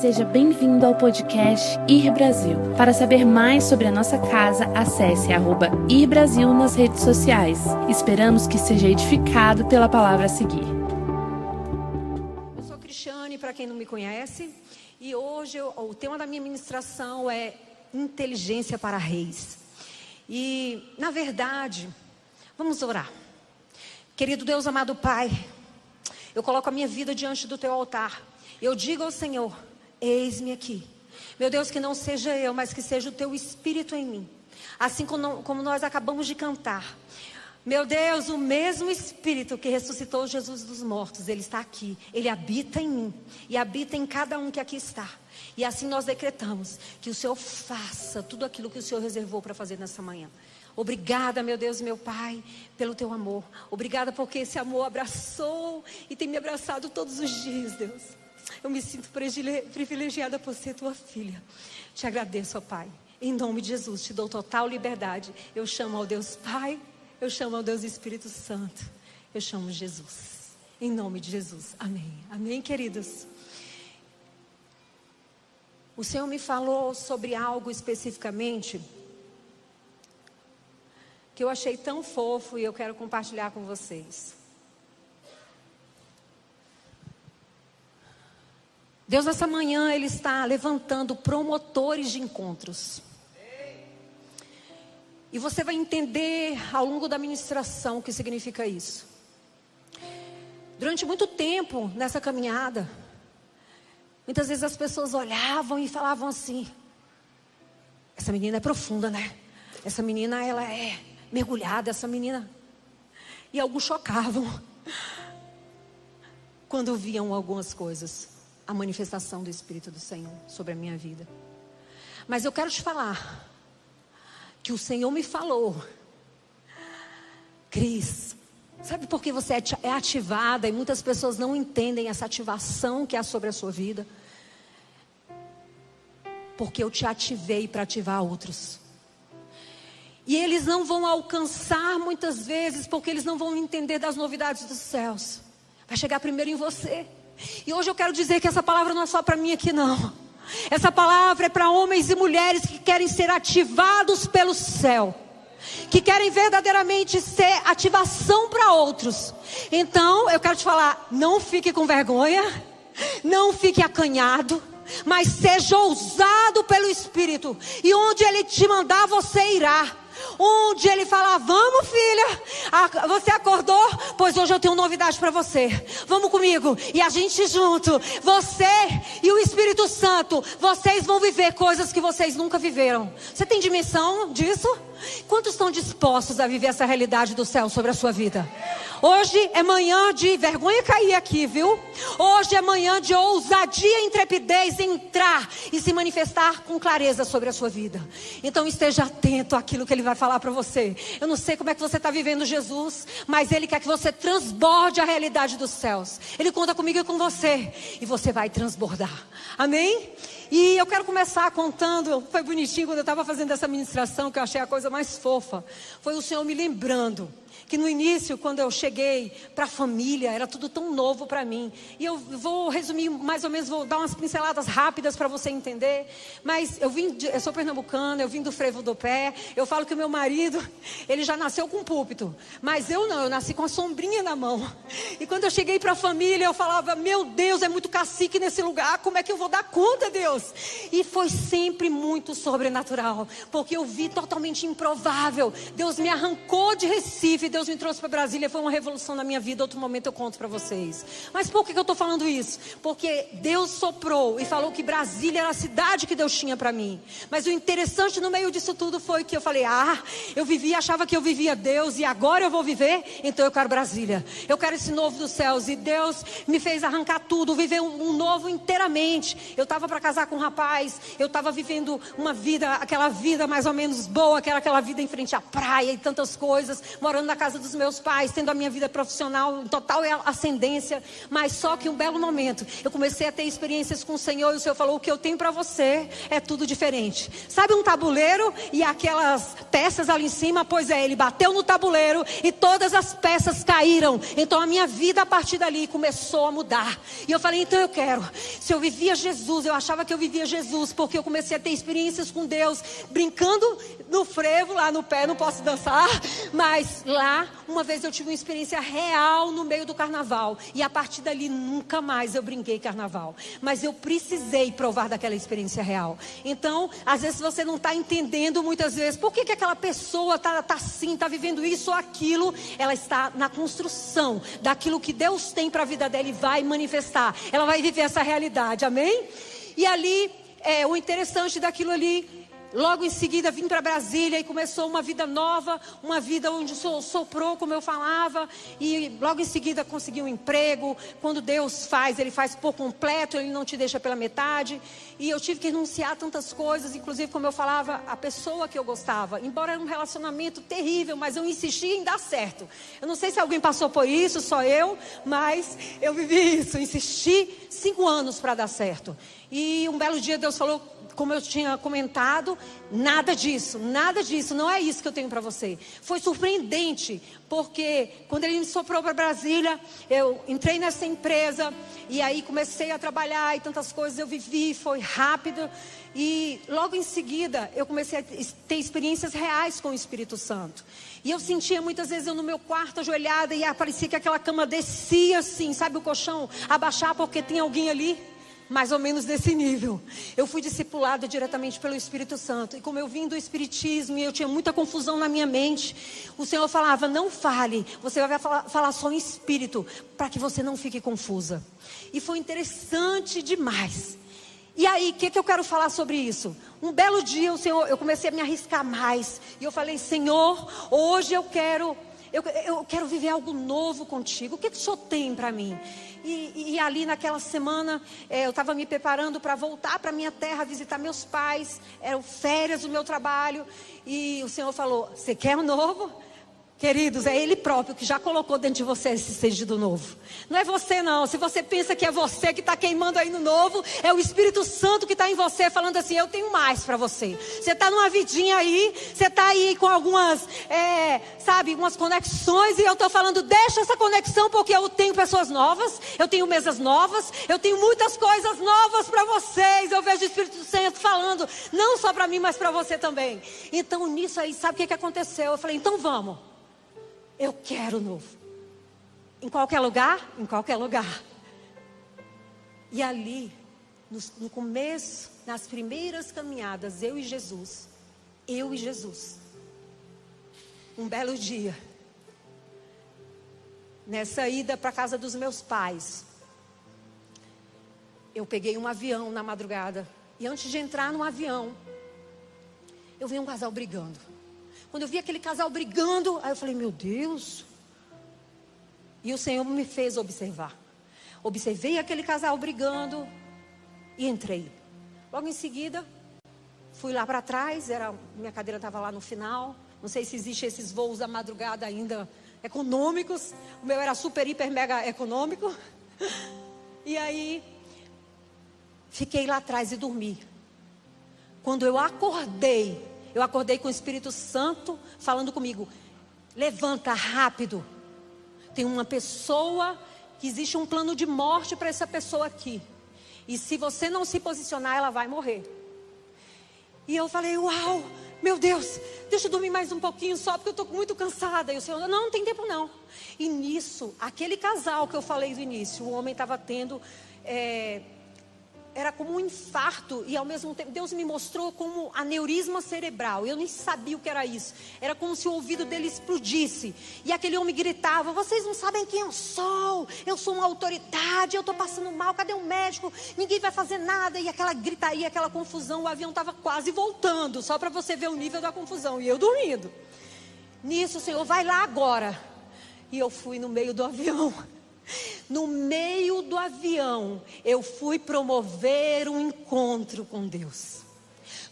Seja bem-vindo ao podcast Ir Brasil. Para saber mais sobre a nossa casa, acesse arroba Ir Brasil nas redes sociais. Esperamos que seja edificado pela palavra a seguir. Eu sou Cristiane, para quem não me conhece, e hoje eu- o tema da minha ministração é inteligência para reis. E, na verdade, vamos orar. Querido Deus, amado Pai, eu coloco a minha vida diante do teu altar. Eu digo ao Senhor: eis-me aqui. Meu Deus, que não seja eu, mas que seja o teu espírito em mim. Assim como, nós acabamos de cantar. Meu Deus, o mesmo Espírito que ressuscitou Jesus dos mortos, ele está aqui, ele habita em mim e habita em cada um que aqui está. E assim nós decretamos que o Senhor faça tudo aquilo que o Senhor reservou para fazer nessa manhã. Obrigada, meu Deus e meu Pai, pelo teu amor. Obrigada porque esse amor abraçou e tem me abraçado todos os dias, Deus. Eu me sinto privilegiada por ser tua filha. Te agradeço, ó Pai. Em nome de Jesus, te dou total liberdade. Eu chamo ao Deus Pai, eu chamo ao Deus Espírito Santo. Eu chamo Jesus. Em nome de Jesus. Amém. Amém, queridos. O Senhor me falou sobre algo especificamente que eu achei tão fofo e eu quero compartilhar com vocês. Deus, nessa manhã, Ele está levantando promotores de encontros. E você vai entender ao longo da ministração o que significa isso. Durante muito tempo nessa caminhada, muitas vezes as pessoas olhavam e falavam assim: essa menina é profunda, né? Essa menina ela é mergulhada, essa menina. E alguns chocavam quando viam algumas coisas, a manifestação do Espírito do Senhor sobre a minha vida. Mas eu quero te falar que o Senhor me falou, Cris, sabe por que você é é ativada e muitas pessoas não entendem essa ativação que há sobre a sua vida? Porque eu te ativei para ativar outros. E eles não vão alcançar muitas vezes, porque eles não vão entender das novidades dos céus. Vai chegar primeiro em você. E hoje eu quero dizer que essa palavra não é só para mim aqui, não. Essa palavra é para homens e mulheres que querem ser ativados pelo céu. Que querem verdadeiramente ser ativação para outros. Então, eu quero te falar: não fique com vergonha, não fique acanhado, mas seja ousado pelo Espírito. E onde Ele te mandar, você irá. Onde ele falar, vamos filha, você acordou? Pois hoje eu tenho novidade para você. Vamos comigo. E a gente junto, você e o Espírito Santo, vocês vão viver coisas que vocês nunca viveram. Você tem dimensão disso? Quantos estão dispostos a viver essa realidade do céu sobre a sua vida? Hoje é manhã de vergonha cair aqui, viu? Hoje é manhã de ousadia e intrepidez entrar e se manifestar com clareza sobre a sua vida. Então esteja atento àquilo que ele vai falar para você. Eu não sei como é que você está vivendo Jesus, mas ele quer que você transborde a realidade dos céus. Ele conta comigo e com você. E você vai transbordar. Amém? E eu quero começar contando, foi bonitinho quando eu estava fazendo essa ministração, que eu achei a coisa mais fofa. Foi o Senhor me lembrando que no início, quando eu cheguei para a família, era tudo tão novo para mim. E eu vou resumir mais ou menos, vou dar umas pinceladas rápidas para você entender. Mas eu vim, de, eu sou pernambucana, eu vim do frevo do pé. Eu falo que o meu marido, ele já nasceu com púlpito, mas eu não, eu nasci com a sombrinha na mão. E quando eu cheguei para a família, eu falava: Meu Deus, é muito cacique nesse lugar, como é que eu vou dar conta, Deus? E foi sempre muito sobrenatural, porque eu vi totalmente improvável. Deus me arrancou de Recife, Deus me trouxe para Brasília, foi uma revolução na minha vida. Outro momento eu conto para vocês. Mas por que, que eu estou falando isso? Porque Deus soprou e falou que Brasília era a cidade que Deus tinha para mim. Mas o interessante no meio disso tudo foi que eu falei: Ah, eu vivia, achava que eu vivia Deus e agora eu vou viver, então eu quero Brasília. Eu quero esse novo dos céus. E Deus me fez arrancar tudo, viver um, um novo inteiramente. Eu estava para casar com um rapaz, eu estava vivendo uma vida, aquela vida mais ou menos boa, que era aquela vida em frente à praia e tantas coisas, morando na casa dos meus pais, tendo a minha vida profissional em total ascendência. Mas só que um belo momento, eu comecei a ter experiências com o Senhor e o Senhor falou: o que eu tenho para você é tudo diferente. Sabe um tabuleiro e aquelas peças ali em cima? Pois é, ele bateu no tabuleiro e todas as peças caíram. Então a minha vida a partir dali começou a mudar. E eu falei: então eu quero. Se eu vivia Jesus, eu achava que eu vivia Jesus, porque eu comecei a ter experiências com Deus, brincando no frevo lá no pé, não posso dançar, mas lá, uma vez eu tive uma experiência real no meio do carnaval. E a partir dali nunca mais eu brinquei carnaval. Mas eu precisei provar daquela experiência real. Então, às vezes você não está entendendo muitas vezes por que, que aquela pessoa está tá assim, está vivendo isso ou aquilo. Ela está na construção daquilo que Deus tem para a vida dela e vai manifestar. Ela vai viver essa realidade, amém? E ali, é, o interessante daquilo ali Logo em seguida vim para Brasília e começou uma vida nova, uma vida onde soprou, como eu falava, e logo em seguida consegui um emprego. Quando Deus faz, Ele faz por completo, Ele não te deixa pela metade. E eu tive que renunciar tantas coisas, inclusive, como eu falava, a pessoa que eu gostava. Embora era um relacionamento terrível, mas eu insisti em dar certo. Eu não sei se alguém passou por isso, só eu, mas eu vivi isso. Insisti cinco anos para dar certo. E um belo dia Deus falou como eu tinha comentado, nada disso, nada disso, não é isso que eu tenho para você. Foi surpreendente, porque quando ele me soprou para Brasília, eu entrei nessa empresa e aí comecei a trabalhar e tantas coisas eu vivi, foi rápido. E logo em seguida eu comecei a ter experiências reais com o Espírito Santo. E eu sentia muitas vezes eu no meu quarto ajoelhada e parecia que aquela cama descia assim, sabe o colchão, abaixar porque tinha alguém ali mais ou menos desse nível. Eu fui discipulada diretamente pelo Espírito Santo. E como eu vim do Espiritismo e eu tinha muita confusão na minha mente, o Senhor falava: não fale, você vai falar, falar só em espírito, para que você não fique confusa. E foi interessante demais. E aí, o que, que eu quero falar sobre isso? Um belo dia, o Senhor, eu comecei a me arriscar mais. E eu falei: Senhor, hoje eu quero eu, eu quero viver algo novo contigo. O que, que o Senhor tem para mim? E, e, ali naquela semana é, eu estava me preparando para voltar para minha terra, visitar meus pais. Eram férias do meu trabalho. E o Senhor falou: Você quer um novo? Queridos, é Ele próprio que já colocou dentro de você esse sede do novo. Não é você, não. Se você pensa que é você que está queimando aí no novo, é o Espírito Santo que está em você falando assim: Eu tenho mais para você. Você está numa vidinha aí, você está aí com algumas, é, sabe, umas conexões, e eu estou falando: Deixa essa conexão, porque eu tenho pessoas novas, eu tenho mesas novas, eu tenho muitas coisas novas para vocês. Eu vejo o Espírito Santo falando, não só para mim, mas para você também. Então, nisso aí, sabe o que, que aconteceu? Eu falei: Então vamos. Eu quero novo. Em qualquer lugar? Em qualquer lugar. E ali, no, no começo, nas primeiras caminhadas, eu e Jesus, eu e Jesus, um belo dia, nessa ida para casa dos meus pais, eu peguei um avião na madrugada. E antes de entrar no avião, eu vi um casal brigando. Quando eu vi aquele casal brigando, aí eu falei, meu Deus. E o Senhor me fez observar. Observei aquele casal brigando e entrei. Logo em seguida, fui lá para trás, era, minha cadeira estava lá no final. Não sei se existem esses voos da madrugada ainda econômicos. O meu era super, hiper, mega econômico. E aí, fiquei lá atrás e dormi. Quando eu acordei, eu acordei com o Espírito Santo falando comigo: levanta rápido. Tem uma pessoa que existe um plano de morte para essa pessoa aqui. E se você não se posicionar, ela vai morrer. E eu falei: Uau, meu Deus, deixa eu dormir mais um pouquinho só, porque eu estou muito cansada. E o Senhor, não, não tem tempo não. E nisso, aquele casal que eu falei do início, o homem estava tendo. É, era como um infarto e ao mesmo tempo Deus me mostrou como aneurisma cerebral. Eu nem sabia o que era isso. Era como se o ouvido dele explodisse. E aquele homem gritava: "Vocês não sabem quem eu sou? Eu sou uma autoridade, eu estou passando mal. Cadê o médico? Ninguém vai fazer nada". E aquela gritaria, aquela confusão, o avião estava quase voltando, só para você ver o nível da confusão e eu dormindo. Nisso, o Senhor vai lá agora. E eu fui no meio do avião. No meio do avião, eu fui promover um encontro com Deus.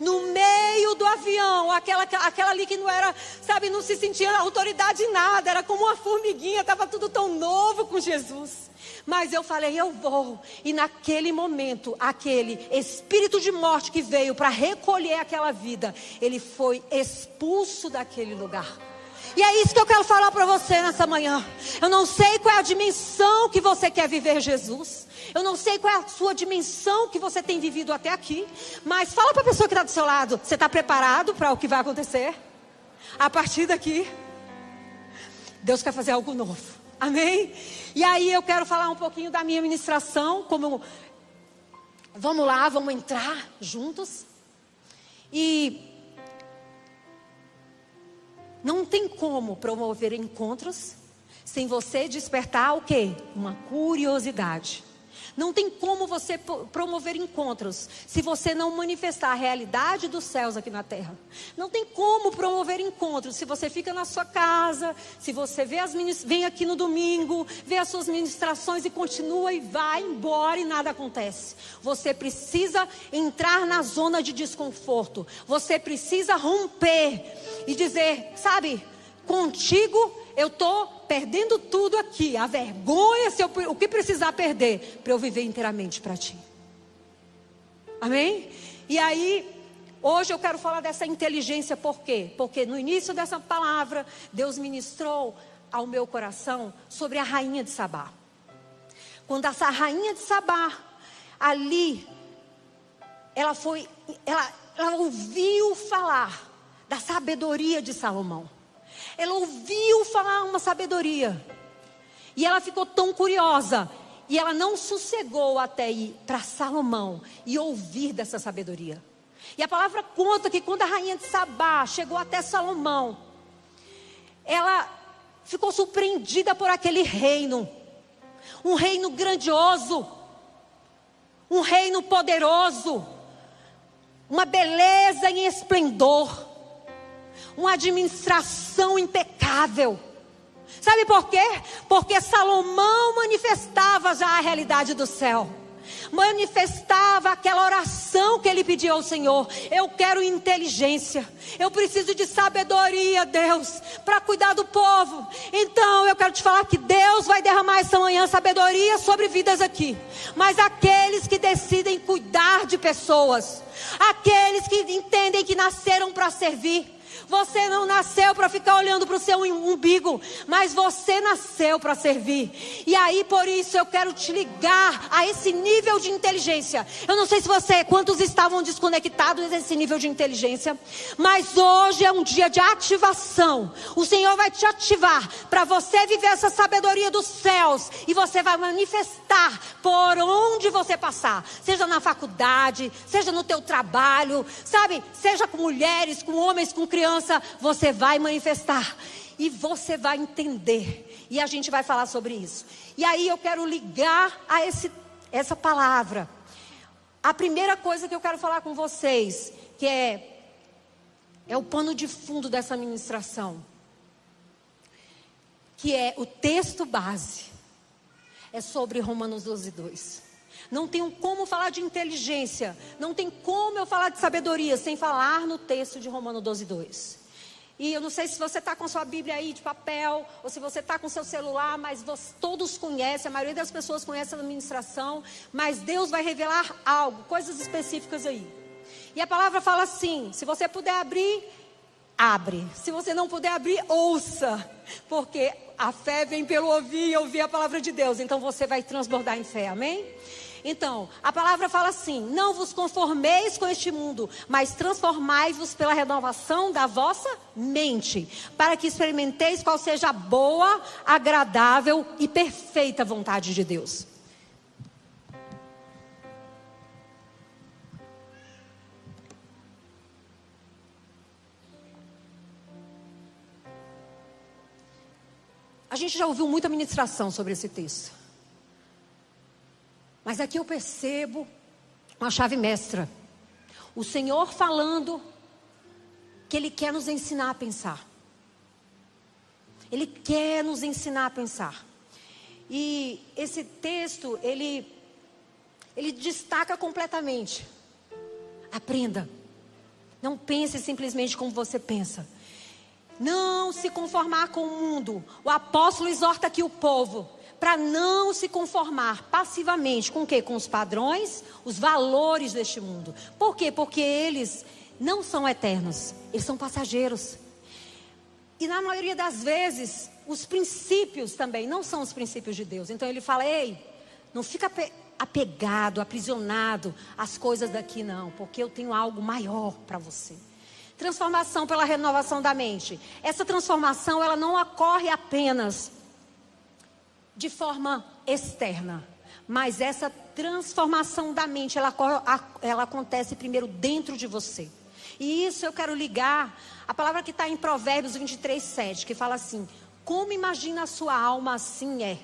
no meio do avião, aquela, aquela ali que não era, sabe, não se sentia autoridade em nada, era como uma formiguinha, estava tudo tão novo com Jesus. Mas eu falei, eu vou. E naquele momento, aquele espírito de morte que veio para recolher aquela vida, ele foi expulso daquele lugar. E é isso que eu quero falar para você nessa manhã. Eu não sei qual é a dimensão que você quer viver Jesus. Eu não sei qual é a sua dimensão que você tem vivido até aqui. Mas fala para a pessoa que está do seu lado: você está preparado para o que vai acontecer? A partir daqui, Deus quer fazer algo novo. Amém? E aí eu quero falar um pouquinho da minha ministração. Como vamos lá, vamos entrar juntos. E não tem como promover encontros sem você despertar o quê? Uma curiosidade. Não tem como você promover encontros se você não manifestar a realidade dos céus aqui na terra. Não tem como promover encontros se você fica na sua casa, se você vê as vem aqui no domingo, vê as suas ministrações e continua e vai embora e nada acontece. Você precisa entrar na zona de desconforto. Você precisa romper e dizer, sabe, contigo eu estou perdendo tudo aqui, a vergonha, se eu, o que precisar perder, para eu viver inteiramente para ti. Amém? E aí, hoje eu quero falar dessa inteligência, por quê? Porque no início dessa palavra, Deus ministrou ao meu coração sobre a rainha de Sabá. Quando essa rainha de Sabá, ali, ela foi, ela, ela ouviu falar da sabedoria de Salomão. Ela ouviu falar uma sabedoria. E ela ficou tão curiosa. E ela não sossegou até ir para Salomão e ouvir dessa sabedoria. E a palavra conta que quando a rainha de Sabá chegou até Salomão, ela ficou surpreendida por aquele reino. Um reino grandioso. Um reino poderoso. Uma beleza em esplendor uma administração impecável. Sabe por quê? Porque Salomão manifestava já a realidade do céu. Manifestava aquela oração que ele pediu ao Senhor. Eu quero inteligência. Eu preciso de sabedoria, Deus, para cuidar do povo. Então eu quero te falar que Deus vai derramar essa manhã sabedoria sobre vidas aqui. Mas aqueles que decidem cuidar de pessoas, aqueles que entendem que nasceram para servir você não nasceu para ficar olhando para o seu umbigo, mas você nasceu para servir. E aí, por isso, eu quero te ligar a esse nível de inteligência. Eu não sei se você, quantos estavam desconectados desse nível de inteligência, mas hoje é um dia de ativação. O Senhor vai te ativar para você viver essa sabedoria dos céus e você vai manifestar por onde você passar, seja na faculdade, seja no teu trabalho, sabe? Seja com mulheres, com homens, com crianças você vai manifestar e você vai entender. E a gente vai falar sobre isso. E aí eu quero ligar a esse, essa palavra. A primeira coisa que eu quero falar com vocês, que é é o pano de fundo dessa ministração, que é o texto base. É sobre Romanos 12, 2. Não tenho como falar de inteligência, não tem como eu falar de sabedoria sem falar no texto de Romano 12, 2. E eu não sei se você está com sua Bíblia aí de papel, ou se você está com seu celular, mas você, todos conhecem, a maioria das pessoas conhece a administração, mas Deus vai revelar algo, coisas específicas aí. E a palavra fala assim: se você puder abrir, abre. Se você não puder abrir, ouça. Porque a fé vem pelo ouvir e ouvir a palavra de Deus. Então você vai transbordar em fé, amém? Então, a palavra fala assim: Não vos conformeis com este mundo, mas transformai-vos pela renovação da vossa mente, para que experimenteis qual seja a boa, agradável e perfeita vontade de Deus. A gente já ouviu muita ministração sobre esse texto. Mas aqui eu percebo uma chave mestra. O Senhor falando que Ele quer nos ensinar a pensar. Ele quer nos ensinar a pensar. E esse texto, ele, ele destaca completamente. Aprenda. Não pense simplesmente como você pensa. Não se conformar com o mundo. O apóstolo exorta aqui o povo para não se conformar passivamente com o quê? Com os padrões, os valores deste mundo. Por quê? Porque eles não são eternos, eles são passageiros. E na maioria das vezes, os princípios também não são os princípios de Deus. Então ele fala: "Ei, não fica apegado, aprisionado às coisas daqui não, porque eu tenho algo maior para você." Transformação pela renovação da mente. Essa transformação ela não ocorre apenas de forma externa. Mas essa transformação da mente, ela, ela acontece primeiro dentro de você. E isso eu quero ligar a palavra que está em Provérbios 23, 7, que fala assim: Como imagina a sua alma, assim é.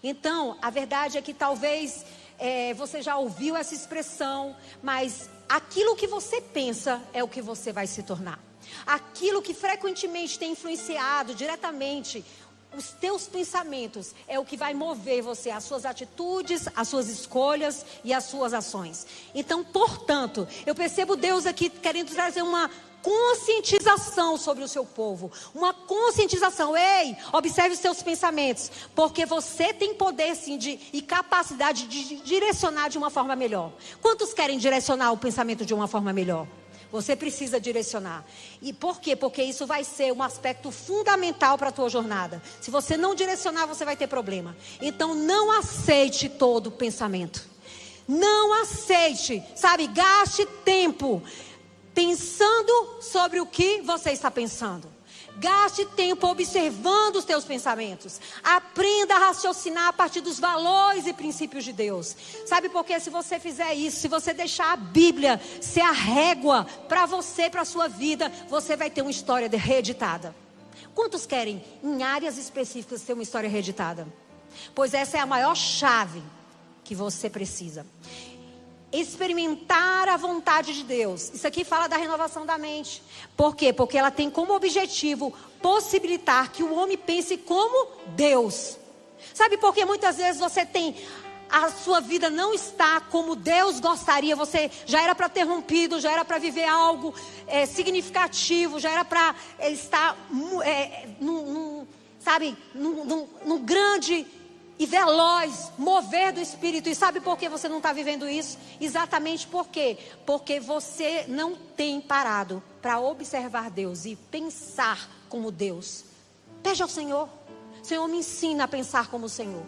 Então, a verdade é que talvez é, você já ouviu essa expressão, mas aquilo que você pensa é o que você vai se tornar. Aquilo que frequentemente tem influenciado diretamente os teus pensamentos é o que vai mover você, as suas atitudes, as suas escolhas e as suas ações. Então, portanto, eu percebo Deus aqui querendo trazer uma conscientização sobre o seu povo, uma conscientização. Ei, observe os seus pensamentos, porque você tem poder sim de, e capacidade de direcionar de uma forma melhor. Quantos querem direcionar o pensamento de uma forma melhor? Você precisa direcionar. E por quê? Porque isso vai ser um aspecto fundamental para a tua jornada. Se você não direcionar, você vai ter problema. Então não aceite todo pensamento. Não aceite, sabe? Gaste tempo pensando sobre o que você está pensando. Gaste tempo observando os teus pensamentos. Aprenda a raciocinar a partir dos valores e princípios de Deus. Sabe por quê? Se você fizer isso, se você deixar a Bíblia ser a régua para você, para a sua vida, você vai ter uma história reeditada. Quantos querem, em áreas específicas, ter uma história reeditada? Pois essa é a maior chave que você precisa experimentar a vontade de Deus. Isso aqui fala da renovação da mente. Por quê? Porque ela tem como objetivo possibilitar que o homem pense como Deus. Sabe por que muitas vezes você tem a sua vida não está como Deus gostaria, você já era para ter rompido, já era para viver algo é, significativo, já era para é, estar, é, num, num, sabe, num, num, grande e veloz, mover do Espírito. E sabe por que você não está vivendo isso? Exatamente por quê? Porque você não tem parado para observar Deus e pensar como Deus. Pede ao Senhor. Senhor, me ensina a pensar como o Senhor.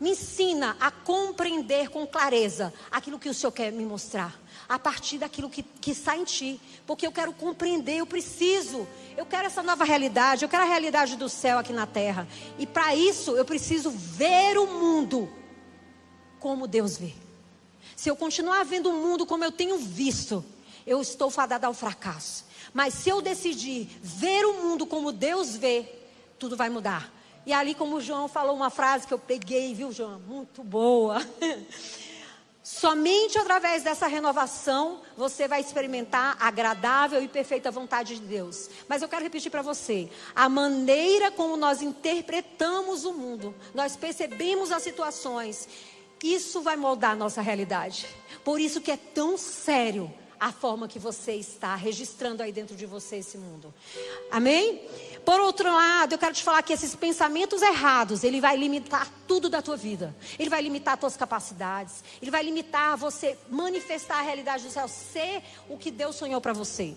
Me ensina a compreender com clareza aquilo que o Senhor quer me mostrar. A partir daquilo que, que está em ti. Porque eu quero compreender, eu preciso. Eu quero essa nova realidade, eu quero a realidade do céu aqui na terra. E para isso eu preciso ver o mundo como Deus vê. Se eu continuar vendo o mundo como eu tenho visto, eu estou fadada ao fracasso. Mas se eu decidir ver o mundo como Deus vê, tudo vai mudar. E ali, como o João falou uma frase que eu peguei, viu, João? Muito boa. Somente através dessa renovação você vai experimentar a agradável e perfeita vontade de Deus. Mas eu quero repetir para você: a maneira como nós interpretamos o mundo, nós percebemos as situações, isso vai moldar a nossa realidade. Por isso que é tão sério a forma que você está registrando aí dentro de você esse mundo. Amém? Por outro lado, eu quero te falar que esses pensamentos errados, ele vai limitar tudo da tua vida. Ele vai limitar tuas capacidades, ele vai limitar você manifestar a realidade do céu, ser o que Deus sonhou para você.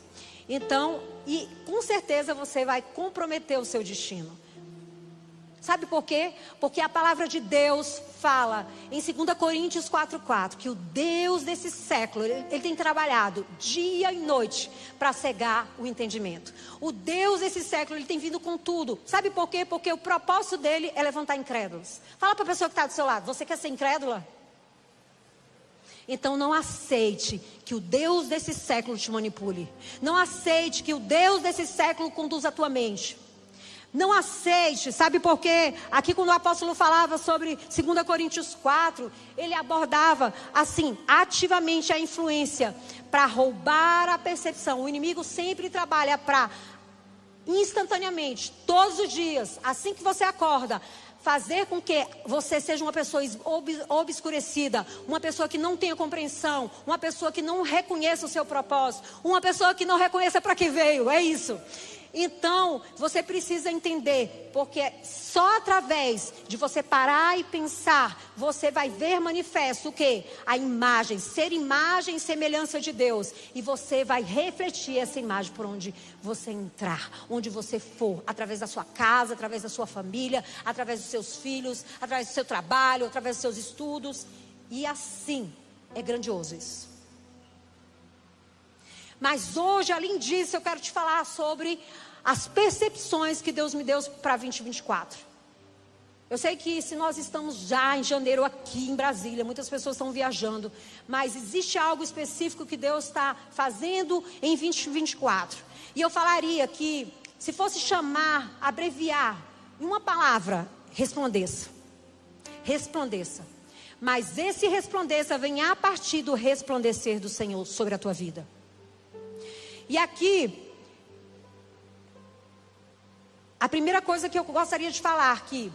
Então, e com certeza você vai comprometer o seu destino. Sabe por quê? Porque a palavra de Deus fala em 2 Coríntios 4,4 que o Deus desse século, ele, ele tem trabalhado dia e noite para cegar o entendimento. O Deus desse século, ele tem vindo com tudo. Sabe por quê? Porque o propósito dele é levantar incrédulos. Fala para a pessoa que está do seu lado: você quer ser incrédula? Então não aceite que o Deus desse século te manipule. Não aceite que o Deus desse século conduza a tua mente. Não aceite, sabe por quê? Aqui quando o apóstolo falava sobre 2 Coríntios 4, ele abordava assim, ativamente a influência para roubar a percepção. O inimigo sempre trabalha para instantaneamente, todos os dias, assim que você acorda, fazer com que você seja uma pessoa obscurecida, uma pessoa que não tenha compreensão, uma pessoa que não reconheça o seu propósito, uma pessoa que não reconheça para que veio. É isso. Então, você precisa entender, porque só através de você parar e pensar, você vai ver manifesto o que? A imagem, ser imagem e semelhança de Deus. E você vai refletir essa imagem por onde você entrar, onde você for, através da sua casa, através da sua família, através dos seus filhos, através do seu trabalho, através dos seus estudos. E assim, é grandioso isso. Mas hoje, além disso, eu quero te falar sobre as percepções que Deus me deu para 2024. Eu sei que se nós estamos já em janeiro aqui em Brasília, muitas pessoas estão viajando, mas existe algo específico que Deus está fazendo em 2024. E eu falaria que, se fosse chamar, abreviar, em uma palavra, resplandeça. Resplandeça. Mas esse resplandeça vem a partir do resplandecer do Senhor sobre a tua vida. E aqui, a primeira coisa que eu gostaria de falar que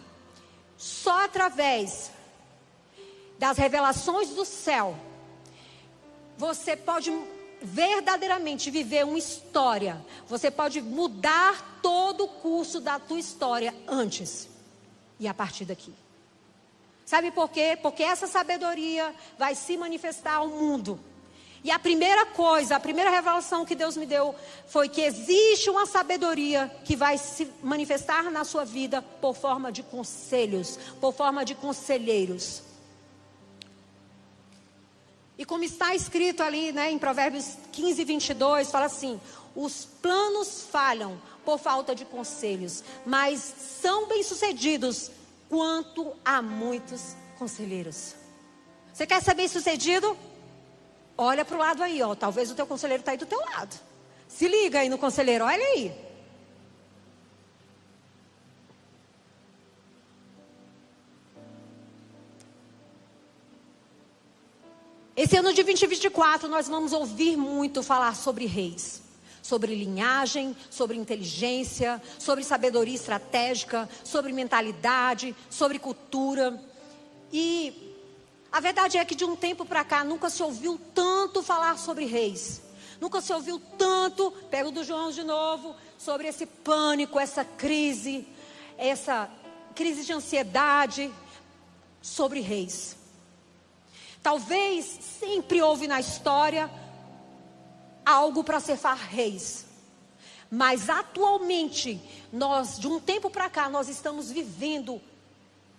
só através das revelações do céu você pode verdadeiramente viver uma história. Você pode mudar todo o curso da tua história antes e a partir daqui. Sabe por quê? Porque essa sabedoria vai se manifestar ao mundo. E a primeira coisa, a primeira revelação que Deus me deu foi que existe uma sabedoria que vai se manifestar na sua vida por forma de conselhos, por forma de conselheiros. E como está escrito ali né, em Provérbios 15, 22, fala assim: os planos falham por falta de conselhos, mas são bem-sucedidos quanto há muitos conselheiros. Você quer ser bem-sucedido? Olha para o lado aí, ó. Talvez o teu conselheiro está aí do teu lado. Se liga aí no conselheiro, olha aí. Esse ano de 2024 nós vamos ouvir muito falar sobre reis, sobre linhagem, sobre inteligência, sobre sabedoria estratégica, sobre mentalidade, sobre cultura. E a verdade é que de um tempo para cá nunca se ouviu tanto falar sobre reis. Nunca se ouviu tanto, pego do João de novo, sobre esse pânico, essa crise, essa crise de ansiedade sobre reis. Talvez sempre houve na história algo para cefar reis. Mas atualmente, nós, de um tempo para cá, nós estamos vivendo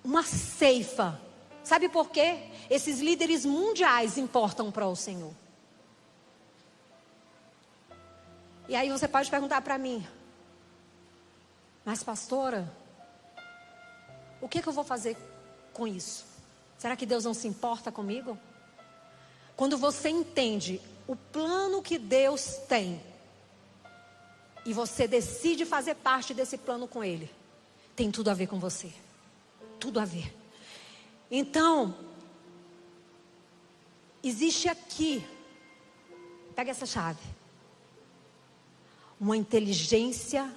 uma ceifa Sabe por quê? Esses líderes mundiais importam para o Senhor. E aí você pode perguntar para mim, mas pastora, o que, que eu vou fazer com isso? Será que Deus não se importa comigo? Quando você entende o plano que Deus tem e você decide fazer parte desse plano com Ele, tem tudo a ver com você. Tudo a ver. Então, existe aqui, pega essa chave, uma inteligência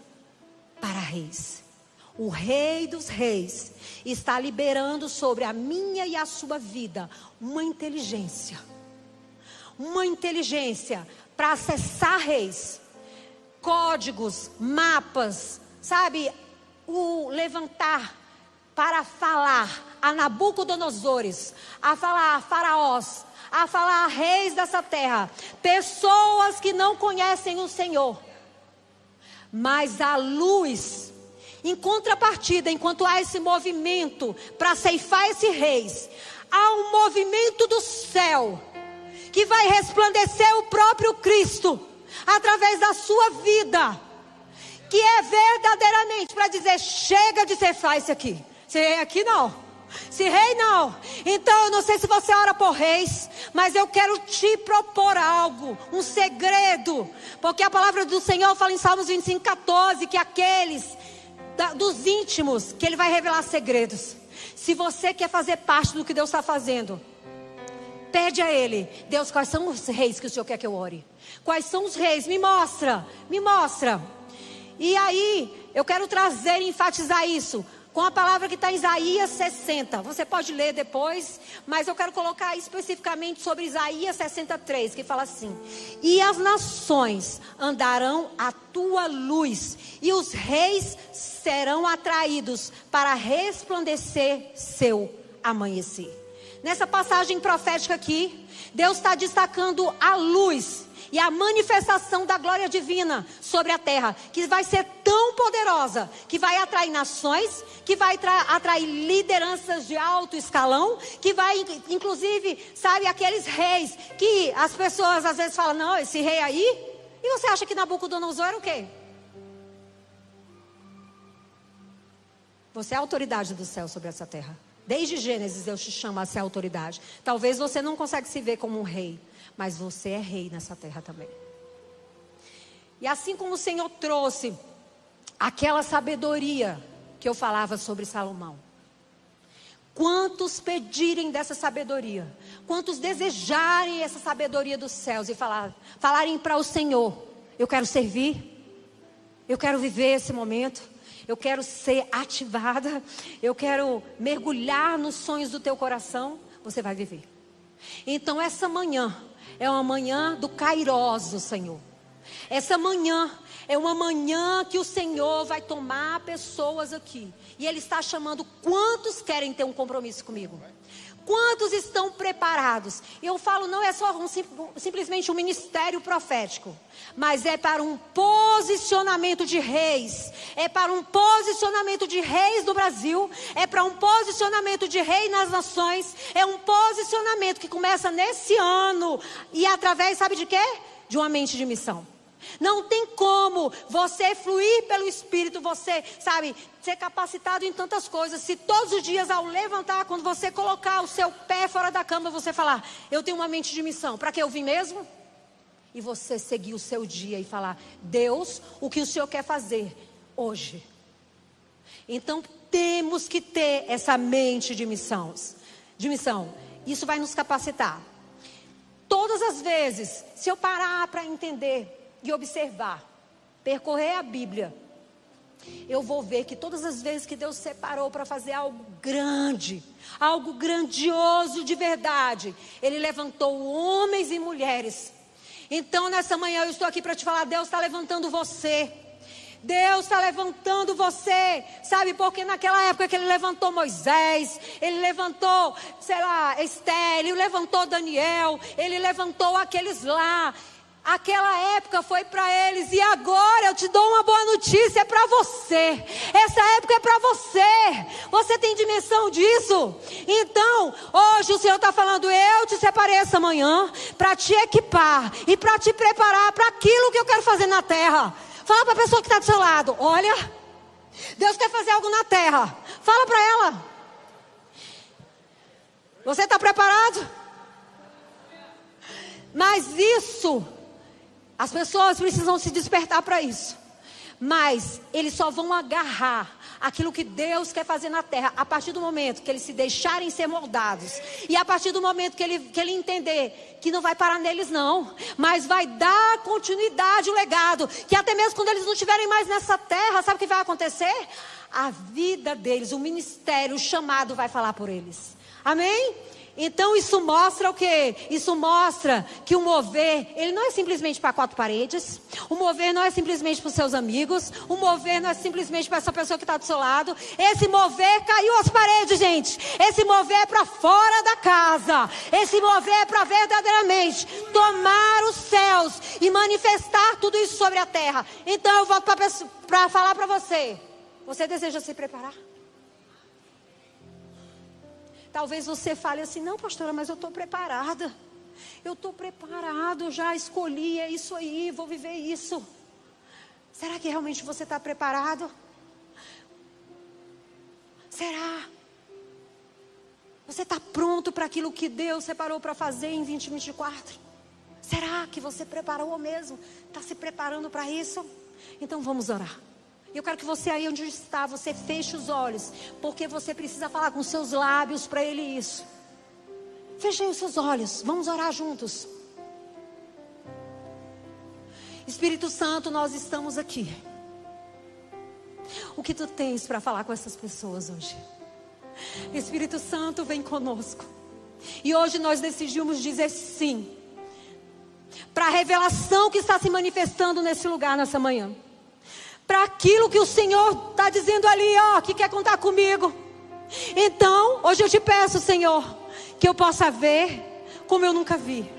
para reis. O Rei dos Reis está liberando sobre a minha e a sua vida uma inteligência. Uma inteligência para acessar reis, códigos, mapas, sabe? O levantar para falar a Nabucodonosores, a falar a faraós, a falar a reis dessa terra, pessoas que não conhecem o Senhor. Mas a luz, em contrapartida, enquanto há esse movimento para ceifar esses reis, há um movimento do céu que vai resplandecer o próprio Cristo através da sua vida, que é verdadeiramente para dizer: chega de ceifar isso aqui. Se rei aqui não. Se rei não. Então eu não sei se você ora por reis, mas eu quero te propor algo, um segredo. Porque a palavra do Senhor fala em Salmos 25, 14, que aqueles da, dos íntimos, que Ele vai revelar segredos. Se você quer fazer parte do que Deus está fazendo, pede a Ele, Deus, quais são os reis que o Senhor quer que eu ore? Quais são os reis? Me mostra, me mostra. E aí, eu quero trazer e enfatizar isso. Com a palavra que está em Isaías 60. Você pode ler depois, mas eu quero colocar especificamente sobre Isaías 63, que fala assim: E as nações andarão à tua luz, e os reis serão atraídos para resplandecer seu amanhecer. Nessa passagem profética aqui, Deus está destacando a luz e a manifestação da glória divina sobre a terra, que vai ser tão poderosa, que vai atrair nações, que vai atrair lideranças de alto escalão, que vai, inclusive, sabe, aqueles reis que as pessoas às vezes falam: não, esse rei aí. E você acha que Nabucodonosor era o quê? Você é a autoridade do céu sobre essa terra. Desde Gênesis Deus te chama a ser autoridade. Talvez você não consiga se ver como um rei, mas você é rei nessa terra também. E assim como o Senhor trouxe aquela sabedoria que eu falava sobre Salomão. Quantos pedirem dessa sabedoria? Quantos desejarem essa sabedoria dos céus e falar, falarem para o Senhor: Eu quero servir, eu quero viver esse momento, eu quero ser ativada, eu quero mergulhar nos sonhos do teu coração, você vai viver. Então, essa manhã, é uma manhã do Cairoso, Senhor. Essa manhã é uma manhã que o Senhor vai tomar pessoas aqui. E Ele está chamando quantos querem ter um compromisso comigo. Quantos estão preparados? Eu falo, não é só um, simplesmente um ministério profético, mas é para um posicionamento de reis, é para um posicionamento de reis do Brasil, é para um posicionamento de rei nas nações, é um posicionamento que começa nesse ano e através, sabe de quê? De uma mente de missão. Não tem como você fluir pelo Espírito, você, sabe, ser capacitado em tantas coisas. Se todos os dias ao levantar, quando você colocar o seu pé fora da cama, você falar: Eu tenho uma mente de missão. Para que eu vim mesmo? E você seguir o seu dia e falar: Deus, o que o Senhor quer fazer hoje? Então temos que ter essa mente de missões, de missão. Isso vai nos capacitar. Todas as vezes, se eu parar para entender e observar, percorrer a Bíblia, eu vou ver que todas as vezes que Deus separou para fazer algo grande, algo grandioso de verdade, Ele levantou homens e mulheres. Então, nessa manhã, eu estou aqui para te falar: Deus está levantando você. Deus está levantando você, sabe? Porque naquela época que ele levantou Moisés, ele levantou, sei lá, Esther, ele levantou Daniel, ele levantou aqueles lá. Aquela época foi para eles e agora eu te dou uma boa notícia, é para você. Essa época é para você. Você tem dimensão disso? Então, hoje o Senhor está falando: eu te separei essa manhã para te equipar e para te preparar para aquilo que eu quero fazer na terra. Fala para a pessoa que está do seu lado: olha, Deus quer fazer algo na terra. Fala para ela. Você está preparado? Mas isso as pessoas precisam se despertar para isso. Mas eles só vão agarrar aquilo que Deus quer fazer na terra a partir do momento que eles se deixarem ser moldados. E a partir do momento que ele, que ele entender que não vai parar neles, não, mas vai dar continuidade, o legado. Que até mesmo quando eles não estiverem mais nessa terra, sabe o que vai acontecer? A vida deles, o ministério, o chamado vai falar por eles. Amém? Então isso mostra o quê? Isso mostra que o mover, ele não é simplesmente para quatro paredes. O mover não é simplesmente para os seus amigos. O mover não é simplesmente para essa pessoa que está do seu lado. Esse mover caiu as paredes, gente. Esse mover é para fora da casa. Esse mover é para verdadeiramente tomar os céus e manifestar tudo isso sobre a terra. Então eu volto para falar para você. Você deseja se preparar? Talvez você fale assim: não, pastora, mas eu estou preparada. Eu estou preparado, já escolhi, é isso aí, vou viver isso. Será que realmente você está preparado? Será? Você está pronto para aquilo que Deus separou para fazer em 2024? Será que você preparou mesmo? Está se preparando para isso? Então vamos orar. Eu quero que você aí onde está, você feche os olhos, porque você precisa falar com seus lábios para ele isso. Fechem os seus olhos, vamos orar juntos. Espírito Santo, nós estamos aqui. O que tu tens para falar com essas pessoas hoje? Espírito Santo, vem conosco. E hoje nós decidimos dizer sim para a revelação que está se manifestando nesse lugar nessa manhã. Para aquilo que o Senhor está dizendo ali, ó, que quer contar comigo. Então, hoje eu te peço, Senhor, que eu possa ver como eu nunca vi.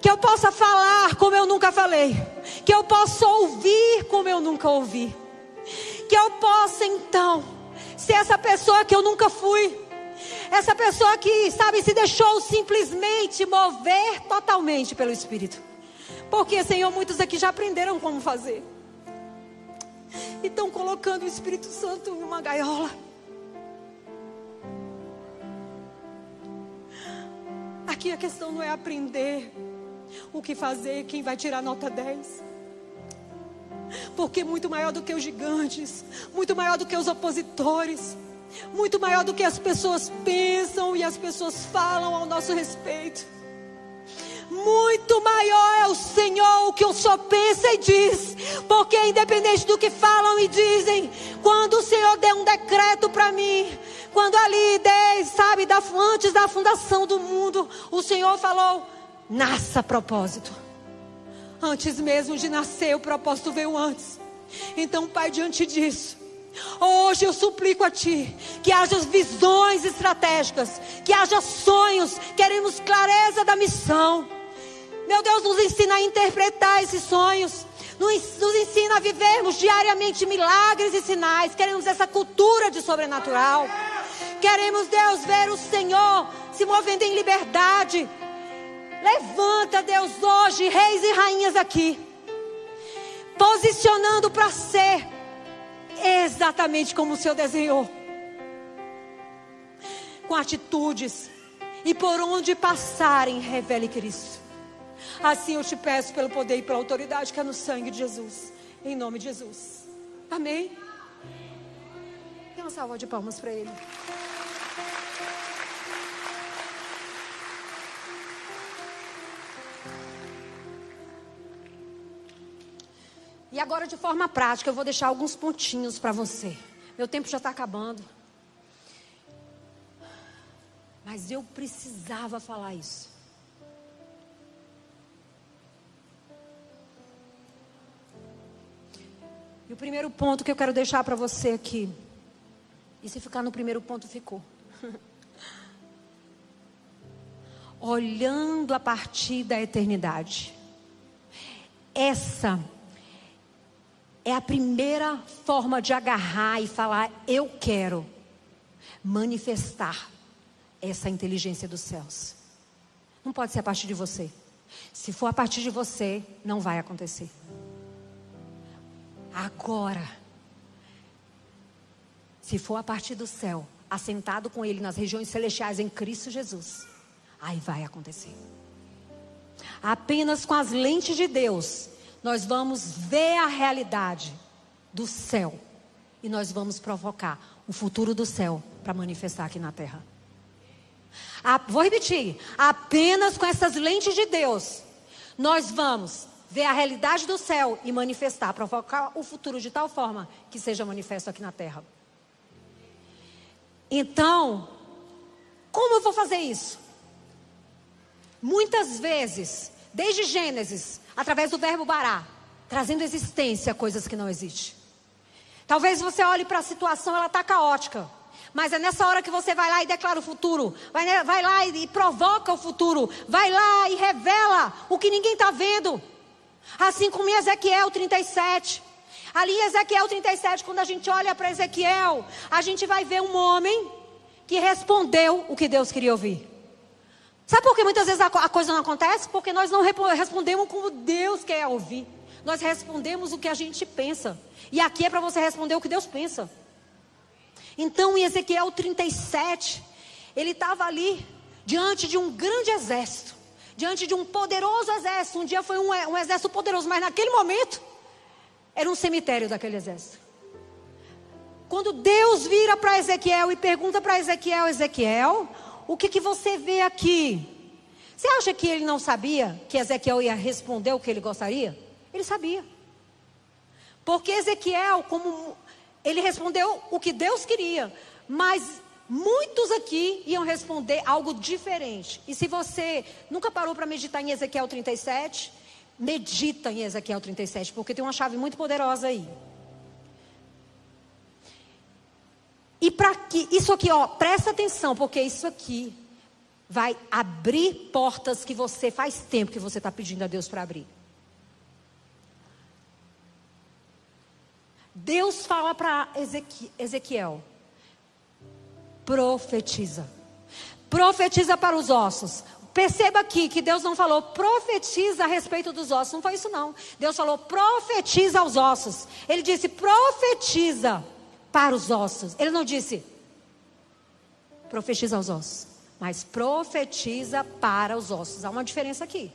Que eu possa falar como eu nunca falei. Que eu possa ouvir como eu nunca ouvi. Que eu possa, então, ser essa pessoa que eu nunca fui. Essa pessoa que, sabe, se deixou simplesmente mover totalmente pelo Espírito. Porque, Senhor, muitos aqui já aprenderam como fazer. E estão colocando o Espírito Santo em uma gaiola. Aqui a questão não é aprender o que fazer, quem vai tirar nota 10. Porque muito maior do que os gigantes, muito maior do que os opositores, muito maior do que as pessoas pensam e as pessoas falam ao nosso respeito. Muito maior é o Senhor o que o Senhor pensa e diz, porque independente do que falam e dizem, quando o Senhor der um decreto para mim, quando ali, sabe, da, antes da fundação do mundo, o Senhor falou: nasça propósito. Antes mesmo de nascer, o propósito veio antes. Então, Pai, diante disso, Hoje eu suplico a Ti que haja visões estratégicas, que haja sonhos, queremos clareza da missão. Meu Deus, nos ensina a interpretar esses sonhos, nos, ensina a vivermos diariamente milagres e sinais. Queremos essa cultura de sobrenatural. Queremos, Deus, ver o Senhor se movendo em liberdade. Levanta, Deus, hoje, reis e rainhas aqui, posicionando para ser exatamente como o Senhor desenhou. Com atitudes e por onde passarem, revele Cristo. Assim eu te peço pelo poder e pela autoridade que é no sangue de Jesus. Em nome de Jesus. Amém. Dê uma salva de palmas para Ele. E agora, de forma prática, eu vou deixar alguns pontinhos para você. Meu tempo já está acabando. Mas eu precisava falar isso. O primeiro ponto que eu quero deixar para você aqui. E se ficar no primeiro ponto, ficou. Olhando a partir da eternidade. Essa é a primeira forma de agarrar e falar: eu quero manifestar essa inteligência dos céus. Não pode ser a partir de você. Se for a partir de você, não vai acontecer. Agora, se for a partir do céu, assentado com Ele nas regiões celestiais em Cristo Jesus, aí vai acontecer. Apenas com as lentes de Deus nós vamos ver a realidade do céu e nós vamos provocar o futuro do céu para manifestar aqui na terra. A, vou repetir: apenas com essas lentes de Deus, nós vamos ver a realidade do céu e manifestar, provocar o futuro de tal forma que seja manifesto aqui na terra. Então, como eu vou fazer isso? Muitas vezes, desde Gênesis, através do verbo bará, trazendo existência a coisas que não existem. Talvez você olhe para a situação, ela está caótica. Mas é nessa hora que você vai lá e declara o futuro. Vai, né, vai lá e, e provoca o futuro. Vai lá e revela o que ninguém está vendo. Assim como em Ezequiel 37. Ali em Ezequiel 37, quando a gente olha para Ezequiel, a gente vai ver um homem que respondeu o que Deus queria ouvir. Sabe por que muitas vezes a, coisa não acontece? Porque nós não respondemos como Deus quer ouvir. Nós respondemos o que a gente pensa. E aqui é para você responder o que Deus pensa. Então, em Ezequiel 37, ele estava ali diante de um grande exército, diante de um poderoso exército. Um dia foi um, um exército poderoso, mas naquele momento era um cemitério daquele exército. Quando Deus vira para Ezequiel e pergunta para Ezequiel: Ezequiel, o que, que você vê aqui? Você acha que ele não sabia que Ezequiel ia responder o que ele gostaria? Ele sabia. Porque Ezequiel, como ele respondeu o que Deus queria, mas muitos aqui iam responder algo diferente. E se você nunca parou para meditar em Ezequiel 37, medita em Ezequiel 37, porque tem uma chave muito poderosa aí. E para que isso aqui, ó, presta atenção, porque isso aqui vai abrir portas que você faz tempo que você está pedindo a Deus para abrir. Deus fala para Ezequiel: profetiza. Profetiza para os ossos. Perceba aqui que Deus não falou profetiza a respeito dos ossos. Não foi isso, não. Deus falou profetiza aos ossos. Ele disse profetiza para os ossos. Ele não disse profetiza aos ossos, mas profetiza para os ossos. Há uma diferença aqui.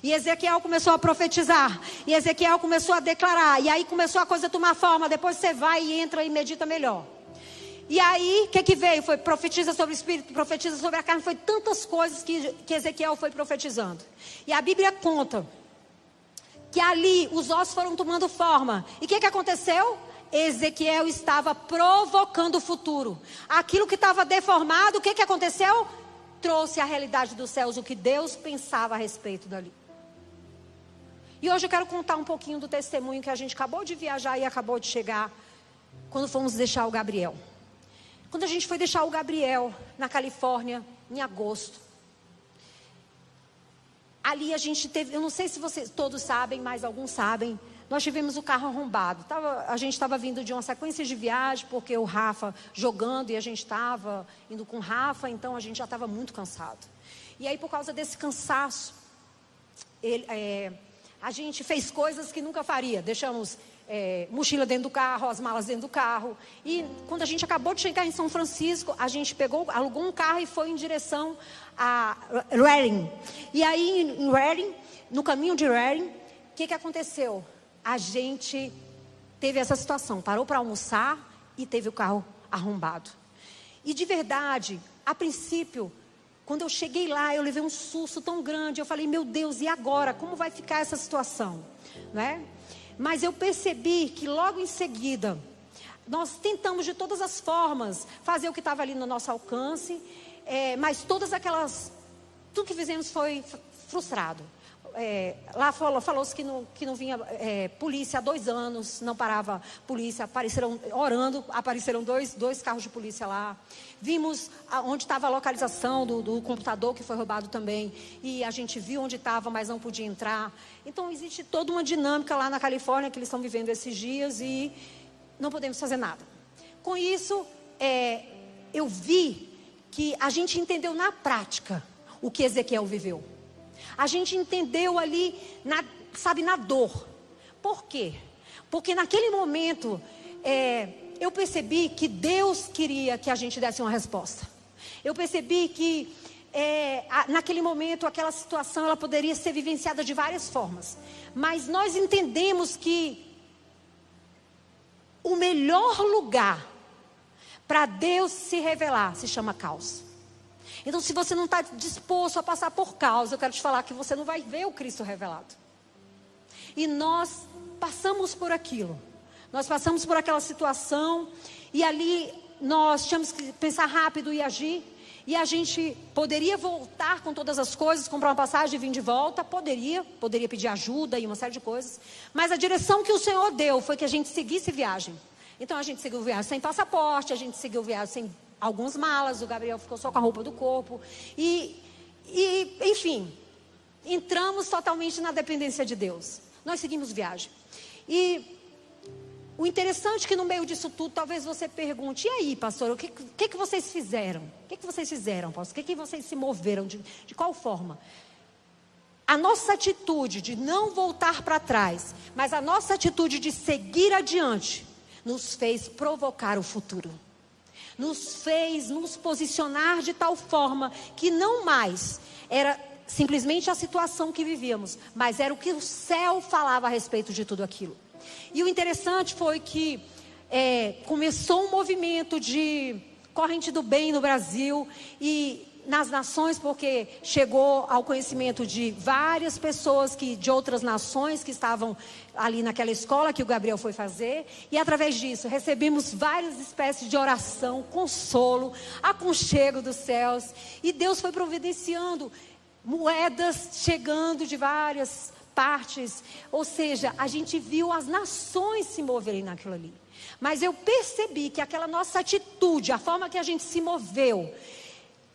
E Ezequiel começou a profetizar. E Ezequiel começou a declarar. E aí começou a coisa tomar forma. Depois você vai e entra e medita melhor. E aí, o que, que veio? Foi profetiza sobre o espírito, profetiza sobre a carne. Foi tantas coisas que, que Ezequiel foi profetizando. E a Bíblia conta que ali os ossos foram tomando forma. E o que, que aconteceu? Ezequiel estava provocando o futuro. Aquilo que estava deformado, o que, que aconteceu? Trouxe a realidade dos céus, o que Deus pensava a respeito dali. E hoje eu quero contar um pouquinho do testemunho que a gente acabou de viajar e acabou de chegar quando fomos deixar o Gabriel. Quando a gente foi deixar o Gabriel na Califórnia, em agosto, ali a gente teve, eu não sei se vocês todos sabem, mas alguns sabem, nós tivemos o carro arrombado. Tava, a gente estava vindo de uma sequência de viagem, porque o Rafa jogando e a gente estava indo com o Rafa, então a gente já estava muito cansado. E aí, por causa desse cansaço, ele, é, a gente fez coisas que nunca faria. Deixamos é, mochila dentro do carro, as malas dentro do carro. E quando a gente acabou de chegar em São Francisco, a gente pegou, alugou um carro e foi em direção a Redding. E aí em Redding, no caminho de Redding, o que, que aconteceu? A gente teve essa situação, parou para almoçar e teve o carro arrombado. E de verdade, a princípio, quando eu cheguei lá, eu levei um susto tão grande. Eu falei, meu Deus, e agora? Como vai ficar essa situação? Né? Mas eu percebi que logo em seguida, nós tentamos de todas as formas fazer o que estava ali no nosso alcance, é, mas todas aquelas. Tudo que fizemos foi frustrado. É, lá falou, falou-se que não, que não vinha é, polícia há dois anos, não parava polícia, apareceram, orando, apareceram dois, dois carros de polícia lá. Vimos onde estava a localização do, do, computador que foi roubado também, e a gente viu onde estava, mas não podia entrar. Então existe toda uma dinâmica lá na Califórnia que eles estão vivendo esses dias e não podemos fazer nada. Com isso, é, eu vi que a gente entendeu na prática o que Ezequiel viveu. A gente entendeu ali, na, sabe, na dor. Por quê? Porque naquele momento, é, eu percebi que Deus queria que a gente desse uma resposta. Eu percebi que é, a, naquele momento, aquela situação, ela poderia ser vivenciada de várias formas. Mas nós entendemos que o melhor lugar para Deus se revelar se chama caos. Então, se você não está disposto a passar por causa, eu quero te falar que você não vai ver o Cristo revelado. E nós passamos por aquilo. Nós passamos por aquela situação e ali nós tínhamos que pensar rápido e agir. E a gente poderia voltar com todas as coisas, comprar uma passagem e vir de volta? Poderia, poderia pedir ajuda e uma série de coisas. Mas a direção que o Senhor deu foi que a gente seguisse viagem. Então a gente seguiu viagem sem passaporte, a gente seguiu viagem sem alguns malas, o Gabriel ficou só com a roupa do corpo. E, e, enfim, entramos totalmente na dependência de Deus. Nós seguimos viagem. E o interessante é que no meio disso tudo, talvez você pergunte: e aí, pastor, o que, que, que vocês fizeram? O que, que vocês fizeram, pastor? O que, que vocês se moveram? De, de qual forma? A nossa atitude de não voltar para trás, mas a nossa atitude de seguir adiante, nos fez provocar o futuro nos fez nos posicionar de tal forma que não mais era simplesmente a situação que vivíamos, mas era o que o céu falava a respeito de tudo aquilo. E o interessante foi que é, começou um movimento de corrente do bem no Brasil e nas nações, porque chegou ao conhecimento de várias pessoas que de outras nações que estavam ali naquela escola que o Gabriel foi fazer, e através disso recebemos várias espécies de oração, consolo, aconchego dos céus, e Deus foi providenciando moedas chegando de várias partes, ou seja, a gente viu as nações se moverem naquilo ali. Mas eu percebi que aquela nossa atitude, a forma que a gente se moveu,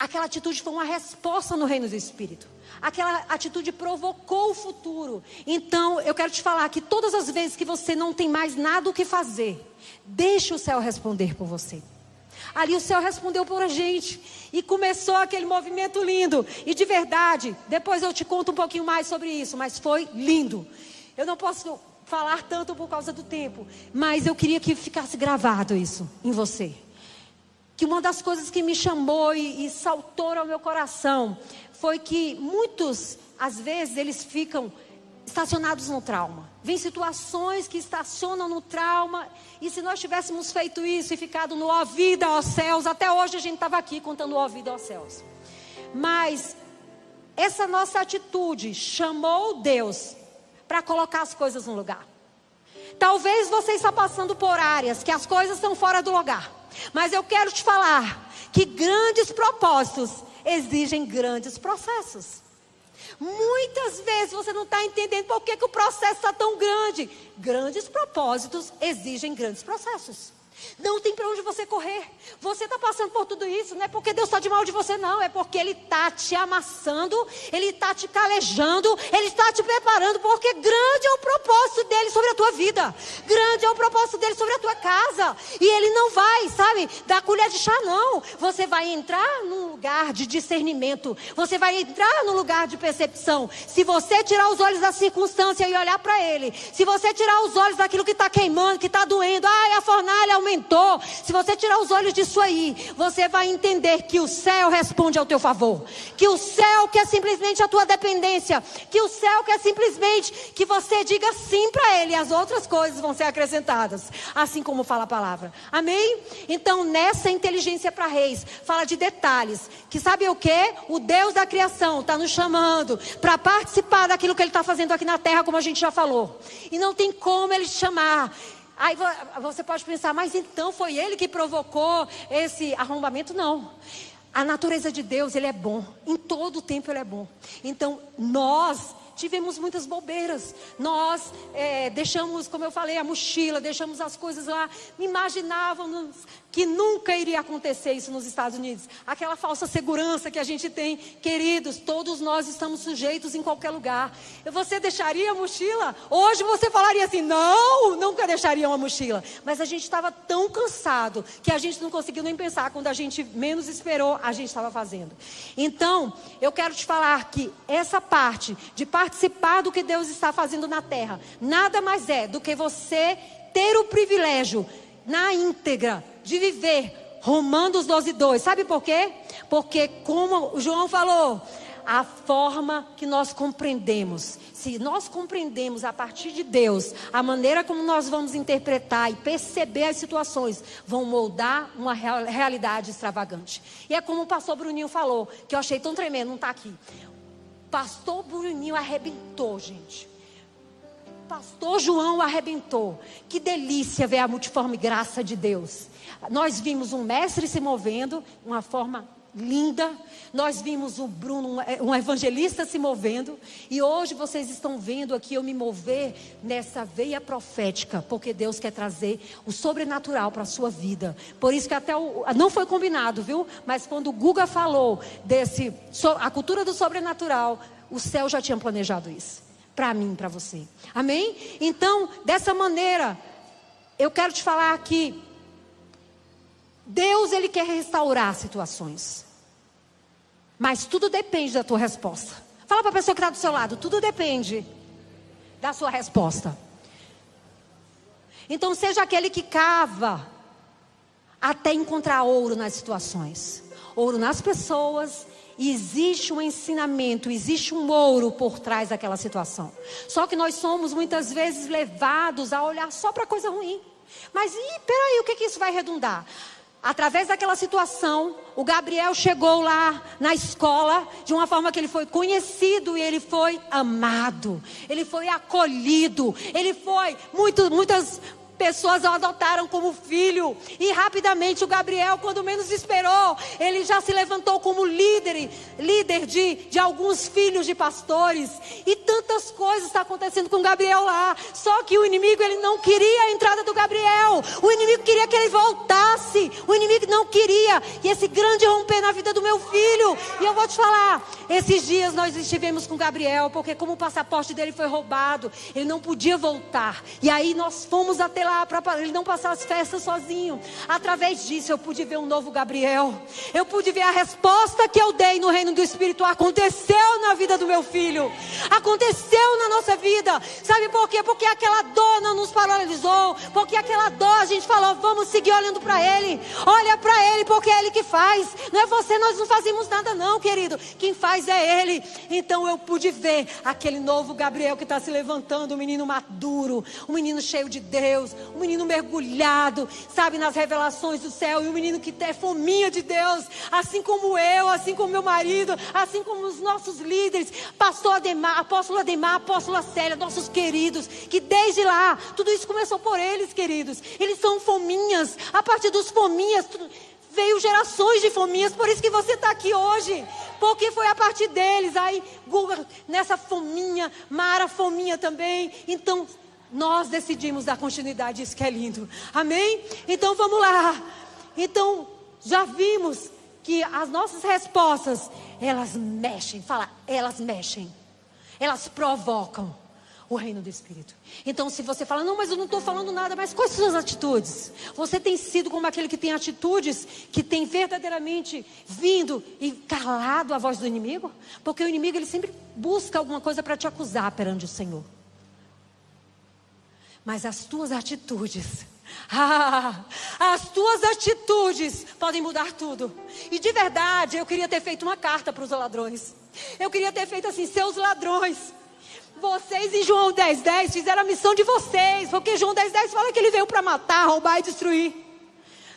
aquela atitude foi uma resposta no reino do Espírito. Aquela atitude provocou o futuro. Então, eu quero te falar que todas as vezes que você não tem mais nada o que fazer, deixe o céu responder por você. Ali o céu respondeu por a gente. E começou aquele movimento lindo. E de verdade, depois eu te conto um pouquinho mais sobre isso, mas foi lindo. Eu não posso falar tanto por causa do tempo, mas eu queria que ficasse gravado isso em você. Que uma das coisas que me chamou e, e saltou ao meu coração foi que muitos, às vezes, eles ficam estacionados no trauma. Vem situações que estacionam no trauma. E se nós tivéssemos feito isso e ficado no ó vida aos céus, até hoje a gente estava aqui contando ó vida aos céus. Mas essa nossa atitude chamou Deus para colocar as coisas no lugar. Talvez você está passando por áreas que as coisas estão fora do lugar. Mas eu quero te falar que grandes propósitos exigem grandes processos. Muitas vezes você não está entendendo por que, que o processo está tão grande. Grandes propósitos exigem grandes processos. Não tem para onde você correr. Você está passando por tudo isso, não é porque Deus está de mal de você, não. É porque Ele está te amassando, Ele está te calejando, Ele está te preparando, porque grande é o propósito dele sobre a tua vida. Grande é o propósito dele sobre a tua casa. E Ele não vai, sabe, dar colher de chá, não. Você vai entrar num lugar de discernimento. Você vai entrar num lugar de percepção. Se você tirar os olhos da circunstância e olhar para Ele. Se você tirar os olhos daquilo que está queimando, que está doendo. Ai, a fornalha aumentou aumentou. Se você tirar os olhos disso aí, você vai entender que o céu responde ao teu favor. Que o céu quer simplesmente a tua dependência. Que o céu quer simplesmente que você diga sim para ele. E as outras coisas vão ser acrescentadas. Assim como fala a palavra. Amém? Então, nessa inteligência para reis, fala de detalhes. Que sabe o que? O Deus da criação está nos chamando para participar daquilo que ele está fazendo aqui na terra, como a gente já falou. E não tem como ele te chamar Aí você pode pensar, mas então foi ele que provocou esse arrombamento? Não. A natureza de Deus, ele é bom. Em todo o tempo ele é bom. Então, nós tivemos muitas bobeiras. Nós é, deixamos, como eu falei, a mochila, deixamos as coisas lá. Imaginávamos que nunca iria acontecer isso nos Estados Unidos. Aquela falsa segurança que a gente tem, queridos, todos nós estamos sujeitos em qualquer lugar. Você deixaria a mochila? Hoje você falaria assim: não, nunca deixaria uma mochila. Mas a gente estava tão cansado que a gente não conseguiu nem pensar. Quando a gente menos esperou, a gente estava fazendo. Então, eu quero te falar que essa parte de participar do que Deus está fazendo na terra, nada mais é do que você ter o privilégio na íntegra de viver Romanos 12, 2. Sabe por quê? Porque, como o João falou, a forma que nós compreendemos, se nós compreendemos a partir de Deus, a maneira como nós vamos interpretar e perceber as situações, vão moldar uma realidade extravagante. E é como o pastor Bruninho falou, que eu achei tão tremendo, não está aqui. Pastor Bruninho arrebentou, gente pastor João arrebentou. Que delícia ver a multiforme graça de Deus. Nós vimos um mestre se movendo, uma forma linda. Nós vimos o Bruno, um evangelista se movendo. E hoje vocês estão vendo aqui eu me mover nessa veia profética, porque Deus quer trazer o sobrenatural para a sua vida. Por isso que até o, não foi combinado, viu? Mas quando o Guga falou desse a cultura do sobrenatural, o céu já tinha planejado isso para mim, para você. Amém? Então, dessa maneira, eu quero te falar que Deus ele quer restaurar situações. Mas tudo depende da tua resposta. Fala para a pessoa que está do seu lado, tudo depende da sua resposta. Então seja aquele que cava até encontrar ouro nas situações, ouro nas pessoas existe um ensinamento, existe um ouro por trás daquela situação. Só que nós somos muitas vezes levados a olhar só para coisa ruim. Mas e peraí, o que, que isso vai redundar? Através daquela situação, o Gabriel chegou lá na escola de uma forma que ele foi conhecido e ele foi amado, ele foi acolhido, ele foi muito, muitas pessoas o adotaram como filho. E rapidamente o Gabriel, quando menos esperou, ele já se levantou como líder, líder de, de alguns filhos de pastores. E tantas coisas estão acontecendo com o Gabriel lá. Só que o inimigo ele não queria a entrada do Gabriel. O inimigo queria que ele voltasse. O inimigo não queria. E esse grande romper na vida do meu filho. E eu vou te falar, esses dias nós estivemos com Gabriel, porque como o passaporte dele foi roubado, ele não podia voltar. E aí nós fomos até lá para ele não passar as festas sozinho. Através disso eu pude ver um novo Gabriel. Eu pude ver a resposta que eu dei no reino do Espírito aconteceu na vida do meu filho. Aconteceu na nossa vida. Sabe por quê? Porque aquela dor não nos paralisou. Porque aquela dor a gente falou, vamos seguir olhando para ele. Olha para ele porque é ele que faz. Não é você, nós não fazemos nada não, querido. Quem faz é ele. Então eu pude ver aquele novo Gabriel que está se levantando, um menino maduro, um menino cheio de Deus, um menino mergulhado, sabe, nas revelações do céu, e um menino que tem fominha de Deus, assim como eu, assim como meu marido, assim como os nossos líderes, pastor Ademar, apóstolo Ademar, apóstola Célia, nossos queridos, que desde lá, tudo isso começou por eles, queridos. Eles são fominhas, a partir dos fominhas, veio gerações de fominhas, por isso que você está aqui hoje. Porque foi a partir deles. Aí, Guga, nessa fominha, Mara fominha também. Então, nós decidimos dar continuidade, isso que é lindo. Amém? Então vamos lá. Então, já vimos que as nossas respostas, elas mexem, fala, elas mexem. Elas provocam o reino do Espírito. Então, se você fala, não, mas eu não estou falando nada, mas quais são as atitudes? Você tem sido como aquele que tem atitudes, que tem verdadeiramente vindo e calado a voz do inimigo? Porque o inimigo, ele sempre busca alguma coisa para te acusar perante o Senhor. Mas as tuas atitudes, ah, as tuas atitudes podem mudar tudo. E de verdade, eu queria ter feito uma carta para os ladrões. Eu queria ter feito assim: seus ladrões. Vocês em João 10,10 10, fizeram a missão de vocês. Porque João 10,10 10 fala que ele veio para matar, roubar e destruir.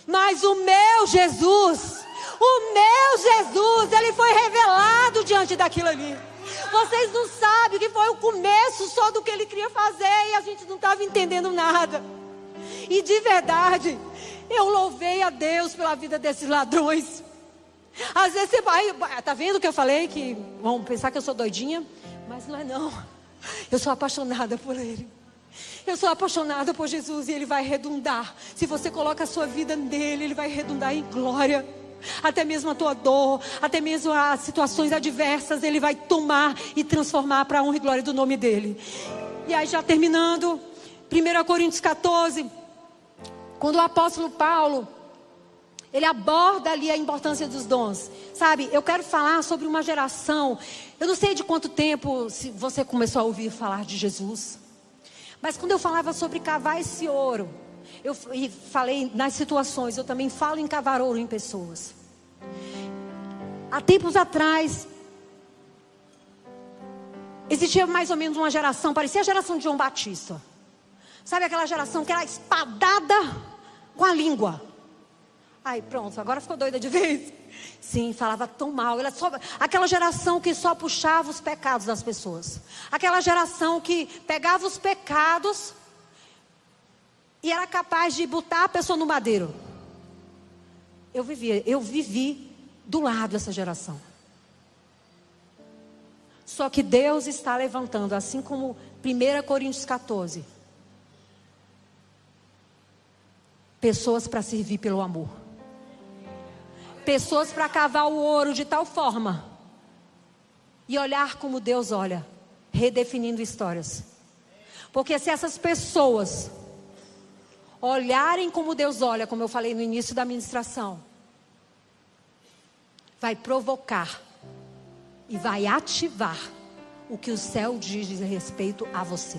Mas o meu Jesus, o meu Jesus, ele foi revelado diante daquilo ali. Vocês não sabem que foi o começo só do que ele queria fazer e a gente não estava entendendo nada. E de verdade, eu louvei a Deus pela vida desses ladrões. Às vezes você vai, tá vendo que eu falei que vão pensar que eu sou doidinha, mas não é não. Eu sou apaixonada por ele. Eu sou apaixonada por Jesus e ele vai redundar. Se você coloca a sua vida nele, ele vai redundar em glória até mesmo a tua dor, até mesmo as situações adversas, Ele vai tomar e transformar para a honra e glória do nome dEle. E aí, já terminando, 1 Coríntios 14, quando o apóstolo Paulo, ele aborda ali a importância dos dons. Sabe, eu quero falar sobre uma geração. Eu não sei de quanto tempo você começou a ouvir falar de Jesus. Mas quando eu falava sobre cavar esse ouro, eu falei nas situações, eu também falo em cavar ouro em pessoas. Há tempos atrás, existia mais ou menos uma geração, parecia a geração de João Batista. Sabe aquela geração que era espadada com a língua? Aí pronto, agora ficou doida de vez. Sim, falava tão mal. Ela só, aquela geração que só puxava os pecados das pessoas. Aquela geração que pegava os pecados e era capaz de botar a pessoa no madeiro. Eu vivi, eu vivi do lado dessa geração. Só que Deus está levantando, assim como 1 Coríntios 14, pessoas para servir pelo amor. Pessoas para cavar o ouro de tal forma e olhar como Deus olha, redefinindo histórias. Porque se essas pessoas olharem como Deus olha, como eu falei no início da ministração, vai provocar e vai ativar o que o céu diz a respeito a você.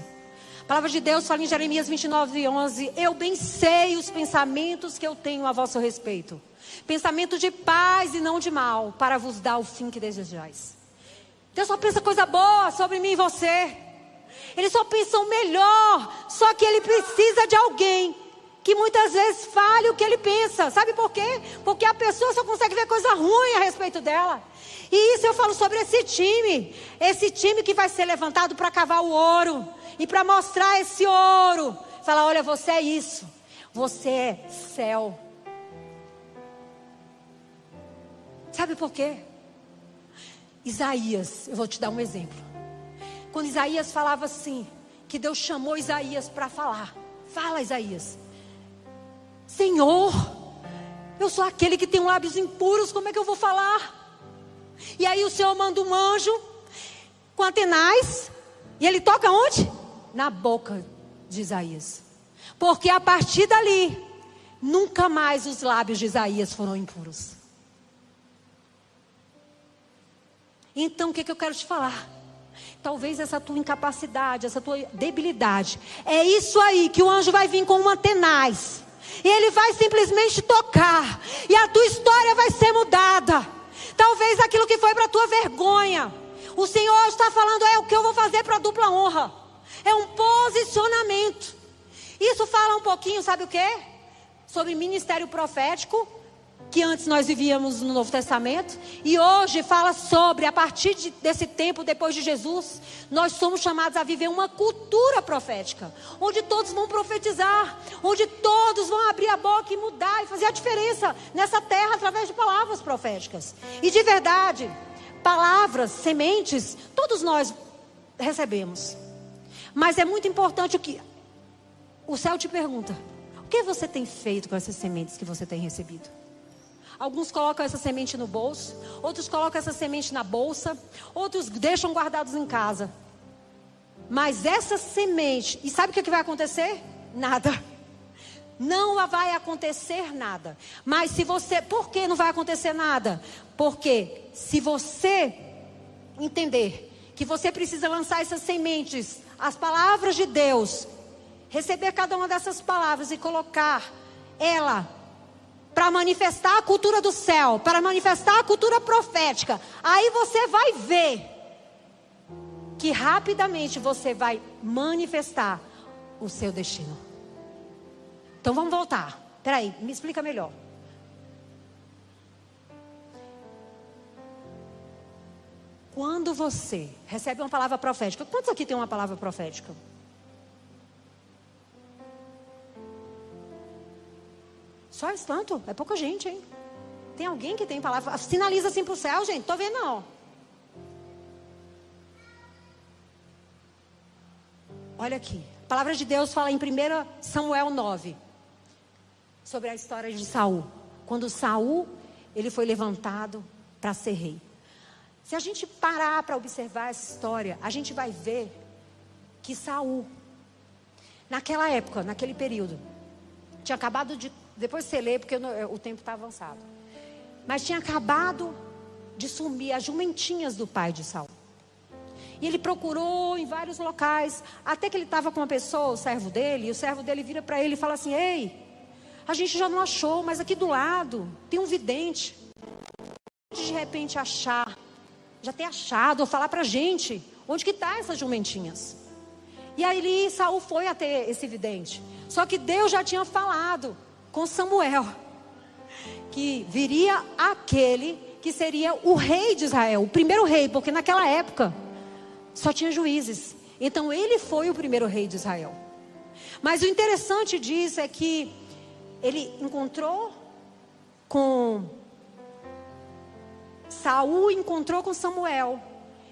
A palavra de Deus fala em Jeremias 29, 11: Eu bem sei os pensamentos que eu tenho a vosso respeito, pensamento de paz e não de mal, para vos dar o fim que desejais. Deus só pensa coisa boa sobre mim e você. Ele só pensa o melhor, só que ele precisa de alguém que muitas vezes fale o que ele pensa. Sabe por quê? Porque a pessoa só consegue ver coisa ruim a respeito dela. E isso eu falo sobre esse time. Esse time que vai ser levantado para cavar o ouro. E para mostrar esse ouro. Falar: olha, você é isso. Você é céu. Sabe por quê? Isaías, eu vou te dar um exemplo. Quando Isaías falava assim, que Deus chamou Isaías para falar. Fala, Isaías. Senhor, eu sou aquele que tem lábios impuros, como é que eu vou falar? E aí o Senhor manda um anjo com Atenais, e ele toca onde? Na boca de Isaías. Porque a partir dali, nunca mais os lábios de Isaías foram impuros. Então, o que, que eu quero te falar? Talvez essa tua incapacidade, essa tua debilidade, é isso aí que o anjo vai vir com uma tenaz. E ele vai simplesmente tocar. E a tua história vai ser mudada. Talvez aquilo que foi para tua vergonha. O Senhor está falando, é o que eu vou fazer para a dupla honra. É um posicionamento. Isso fala um pouquinho, sabe o que? Sobre ministério profético que antes nós vivíamos no Novo Testamento, e hoje fala sobre, a partir de, desse tempo, depois de Jesus, nós somos chamados a viver uma cultura profética, onde todos vão profetizar, onde todos vão abrir a boca e mudar e fazer a diferença nessa terra através de palavras proféticas. E de verdade, palavras, sementes, todos nós recebemos. Mas é muito importante o que o céu te pergunta: o que você tem feito com essas sementes que você tem recebido? Alguns colocam essa semente no bolso, outros colocam essa semente na bolsa, outros deixam guardados em casa. Mas essa semente, e sabe o que vai acontecer? Nada. Não vai acontecer nada. Mas se você, por que não vai acontecer nada? Porque se você entender que você precisa lançar essas sementes, as palavras de Deus, receber cada uma dessas palavras e colocar ela para manifestar a cultura do céu, para manifestar a cultura profética. Aí você vai ver que rapidamente você vai manifestar o seu destino. Então vamos voltar. Peraí, me explica melhor. Quando você recebe uma palavra profética, quantos aqui tem uma palavra profética? Só esse tanto? É pouca gente, hein? Tem alguém que tem palavra? Sinaliza assim para o céu, gente. Tô vendo não. Olha aqui. A palavra de Deus fala em 1 Samuel 9 sobre a história de Saul. Quando Saul ele foi levantado para ser rei. Se a gente parar para observar essa história, a gente vai ver que Saul, naquela época, naquele período, tinha acabado de depois você lê, porque o tempo está avançado. Mas tinha acabado de sumir as jumentinhas do pai de Saul. E ele procurou em vários locais, até que ele estava com uma pessoa, o servo dele, e o servo dele vira para ele e fala assim: Ei, a gente já não achou, mas aqui do lado tem um vidente. De repente achar, já ter achado, ou falar para a gente, onde que está essas jumentinhas? E aí Saul foi até esse vidente. Só que Deus já tinha falado com Samuel, que viria aquele que seria o rei de Israel, o primeiro rei, porque naquela época só tinha juízes. Então ele foi o primeiro rei de Israel. Mas o interessante disso é que ele encontrou com Saul encontrou com Samuel.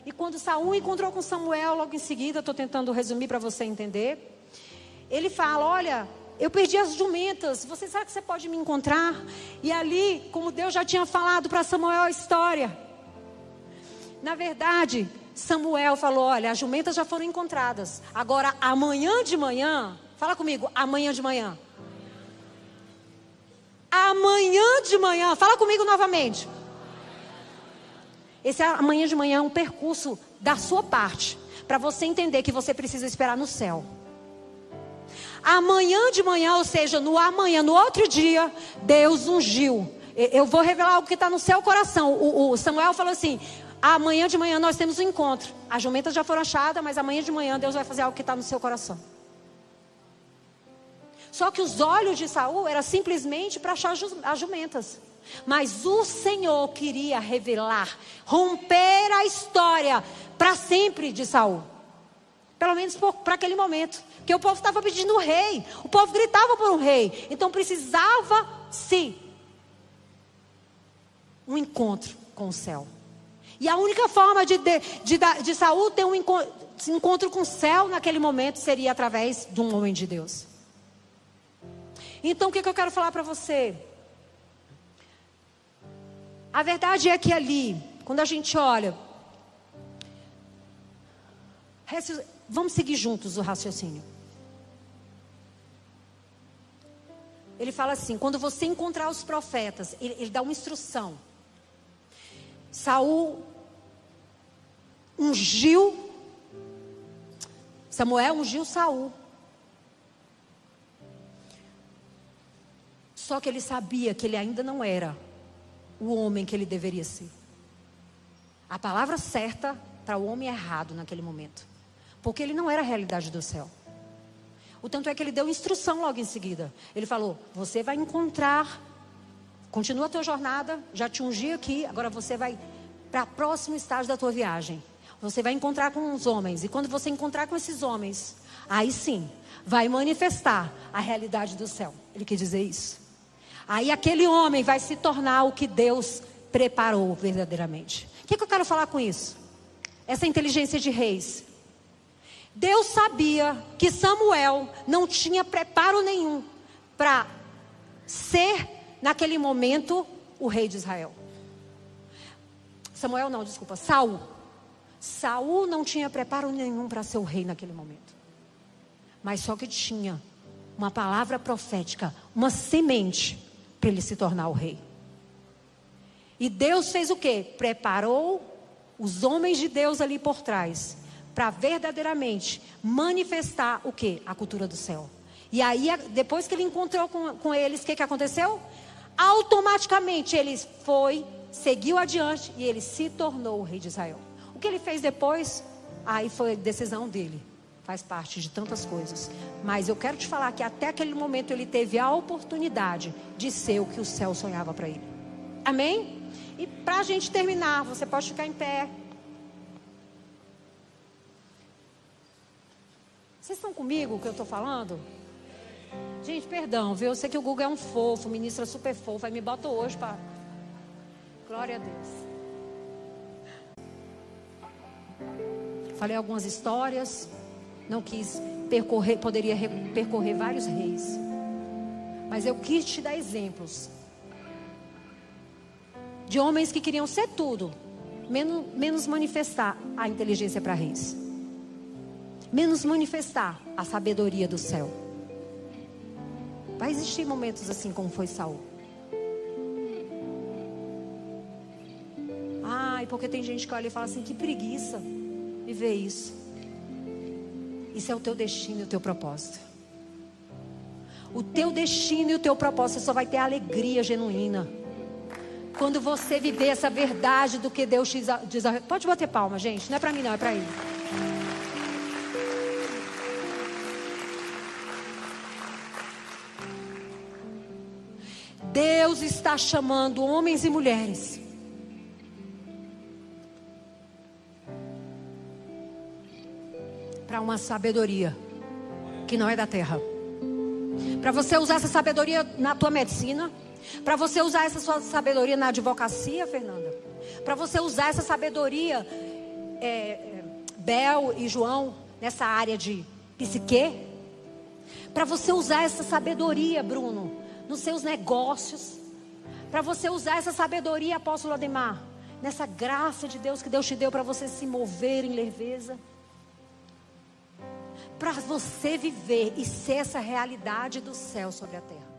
E quando Saul encontrou com Samuel, logo em seguida, estou tentando resumir para você entender. Ele fala: Olha, eu perdi as jumentas. Você sabe que você pode me encontrar? E ali, como Deus já tinha falado para Samuel a história. Na verdade, Samuel falou: Olha, as jumentas já foram encontradas. Agora, amanhã de manhã, fala comigo, amanhã de manhã. Amanhã de manhã, fala comigo novamente. Esse amanhã de manhã é um percurso da sua parte, para você entender que você precisa esperar no céu. Amanhã de manhã, ou seja, no amanhã, no outro dia, Deus ungiu. Eu vou revelar algo que está no seu coração. O, o, Samuel falou assim: amanhã de manhã nós temos um encontro. As jumentas já foram achadas, mas amanhã de manhã Deus vai fazer algo que está no seu coração. Só que os olhos de Saul era simplesmente para achar as jumentas. Mas o Senhor queria revelar, romper a história para sempre de Saul. Pelo menos para aquele momento. Porque o povo estava pedindo um rei. O povo gritava por um rei. Então precisava se um encontro com o céu. E a única forma de, de, de, de Saul ter um encontro, encontro com o céu naquele momento seria através de um homem de Deus. Então o que, que eu quero falar para você? A verdade é que ali, quando a gente olha, vamos seguir juntos o raciocínio. Ele fala assim: quando você encontrar os profetas, ele, ele dá uma instrução. Saul ungiu, Samuel ungiu Saul. Só que ele sabia que ele ainda não era o homem que ele deveria ser. A palavra certa para o homem errado naquele momento. Porque ele não era a realidade do céu. O tanto é que ele deu instrução logo em seguida. Ele falou: Você vai encontrar, continua a tua jornada, já te ungi aqui, agora você vai para o próximo estágio da tua viagem. Você vai encontrar com os homens. E quando você encontrar com esses homens, aí sim, vai manifestar a realidade do céu. Ele quer dizer isso. Aí aquele homem vai se tornar o que Deus preparou verdadeiramente. O que, que eu quero falar com isso? Essa inteligência de reis. Deus sabia que Samuel não tinha preparo nenhum para ser, naquele momento, o rei de Israel. Samuel não, desculpa, Saul. Saul não tinha preparo nenhum para ser o rei naquele momento. Mas só que tinha uma palavra profética, uma semente para ele se tornar o rei. E Deus fez o quê? Preparou os homens de Deus ali por trás para verdadeiramente manifestar o quê? A cultura do céu. E aí, depois que ele encontrou com, com eles, o que, que aconteceu? Automaticamente ele foi, seguiu adiante e ele se tornou o rei de Israel. O que ele fez depois? Aí foi decisão dele faz parte de tantas coisas. Mas eu quero te falar que até aquele momento ele teve a oportunidade de ser o que o céu sonhava para ele. Amém? E para a gente terminar, você pode ficar em pé. Vocês estão comigo o que eu estou falando? Gente, perdão, viu? Eu sei que o Google é um fofo, ministra super fofo, aí me bota hoje para. Glória a Deus. Falei algumas histórias, não quis percorrer, poderia percorrer vários reis. Mas eu quis te dar exemplos de homens que queriam ser tudo, menos, menos manifestar a inteligência para reis, menos manifestar a sabedoria do céu. Vai existir momentos assim como foi Saul. Ai, porque tem gente que olha e fala assim: que preguiça viver isso. Isso é o teu destino e o teu propósito. O teu destino e o teu propósito só vai ter alegria genuína. Quando você viver essa verdade do que Deus diz. Pode bater palma, gente. Não é para mim, não, é para ele. Deus está chamando homens e mulheres. Para uma sabedoria que não é da terra. Para você usar essa sabedoria na tua medicina, para você usar essa sua sabedoria na advocacia, Fernanda, para você usar essa sabedoria, é, é, Bel e João, nessa área de psique, para você usar essa sabedoria, Bruno, nos seus negócios, para você usar essa sabedoria, apóstolo Ademar, nessa graça de Deus que Deus te deu para você se mover em leveza para você viver e ser essa realidade do céu sobre a terra.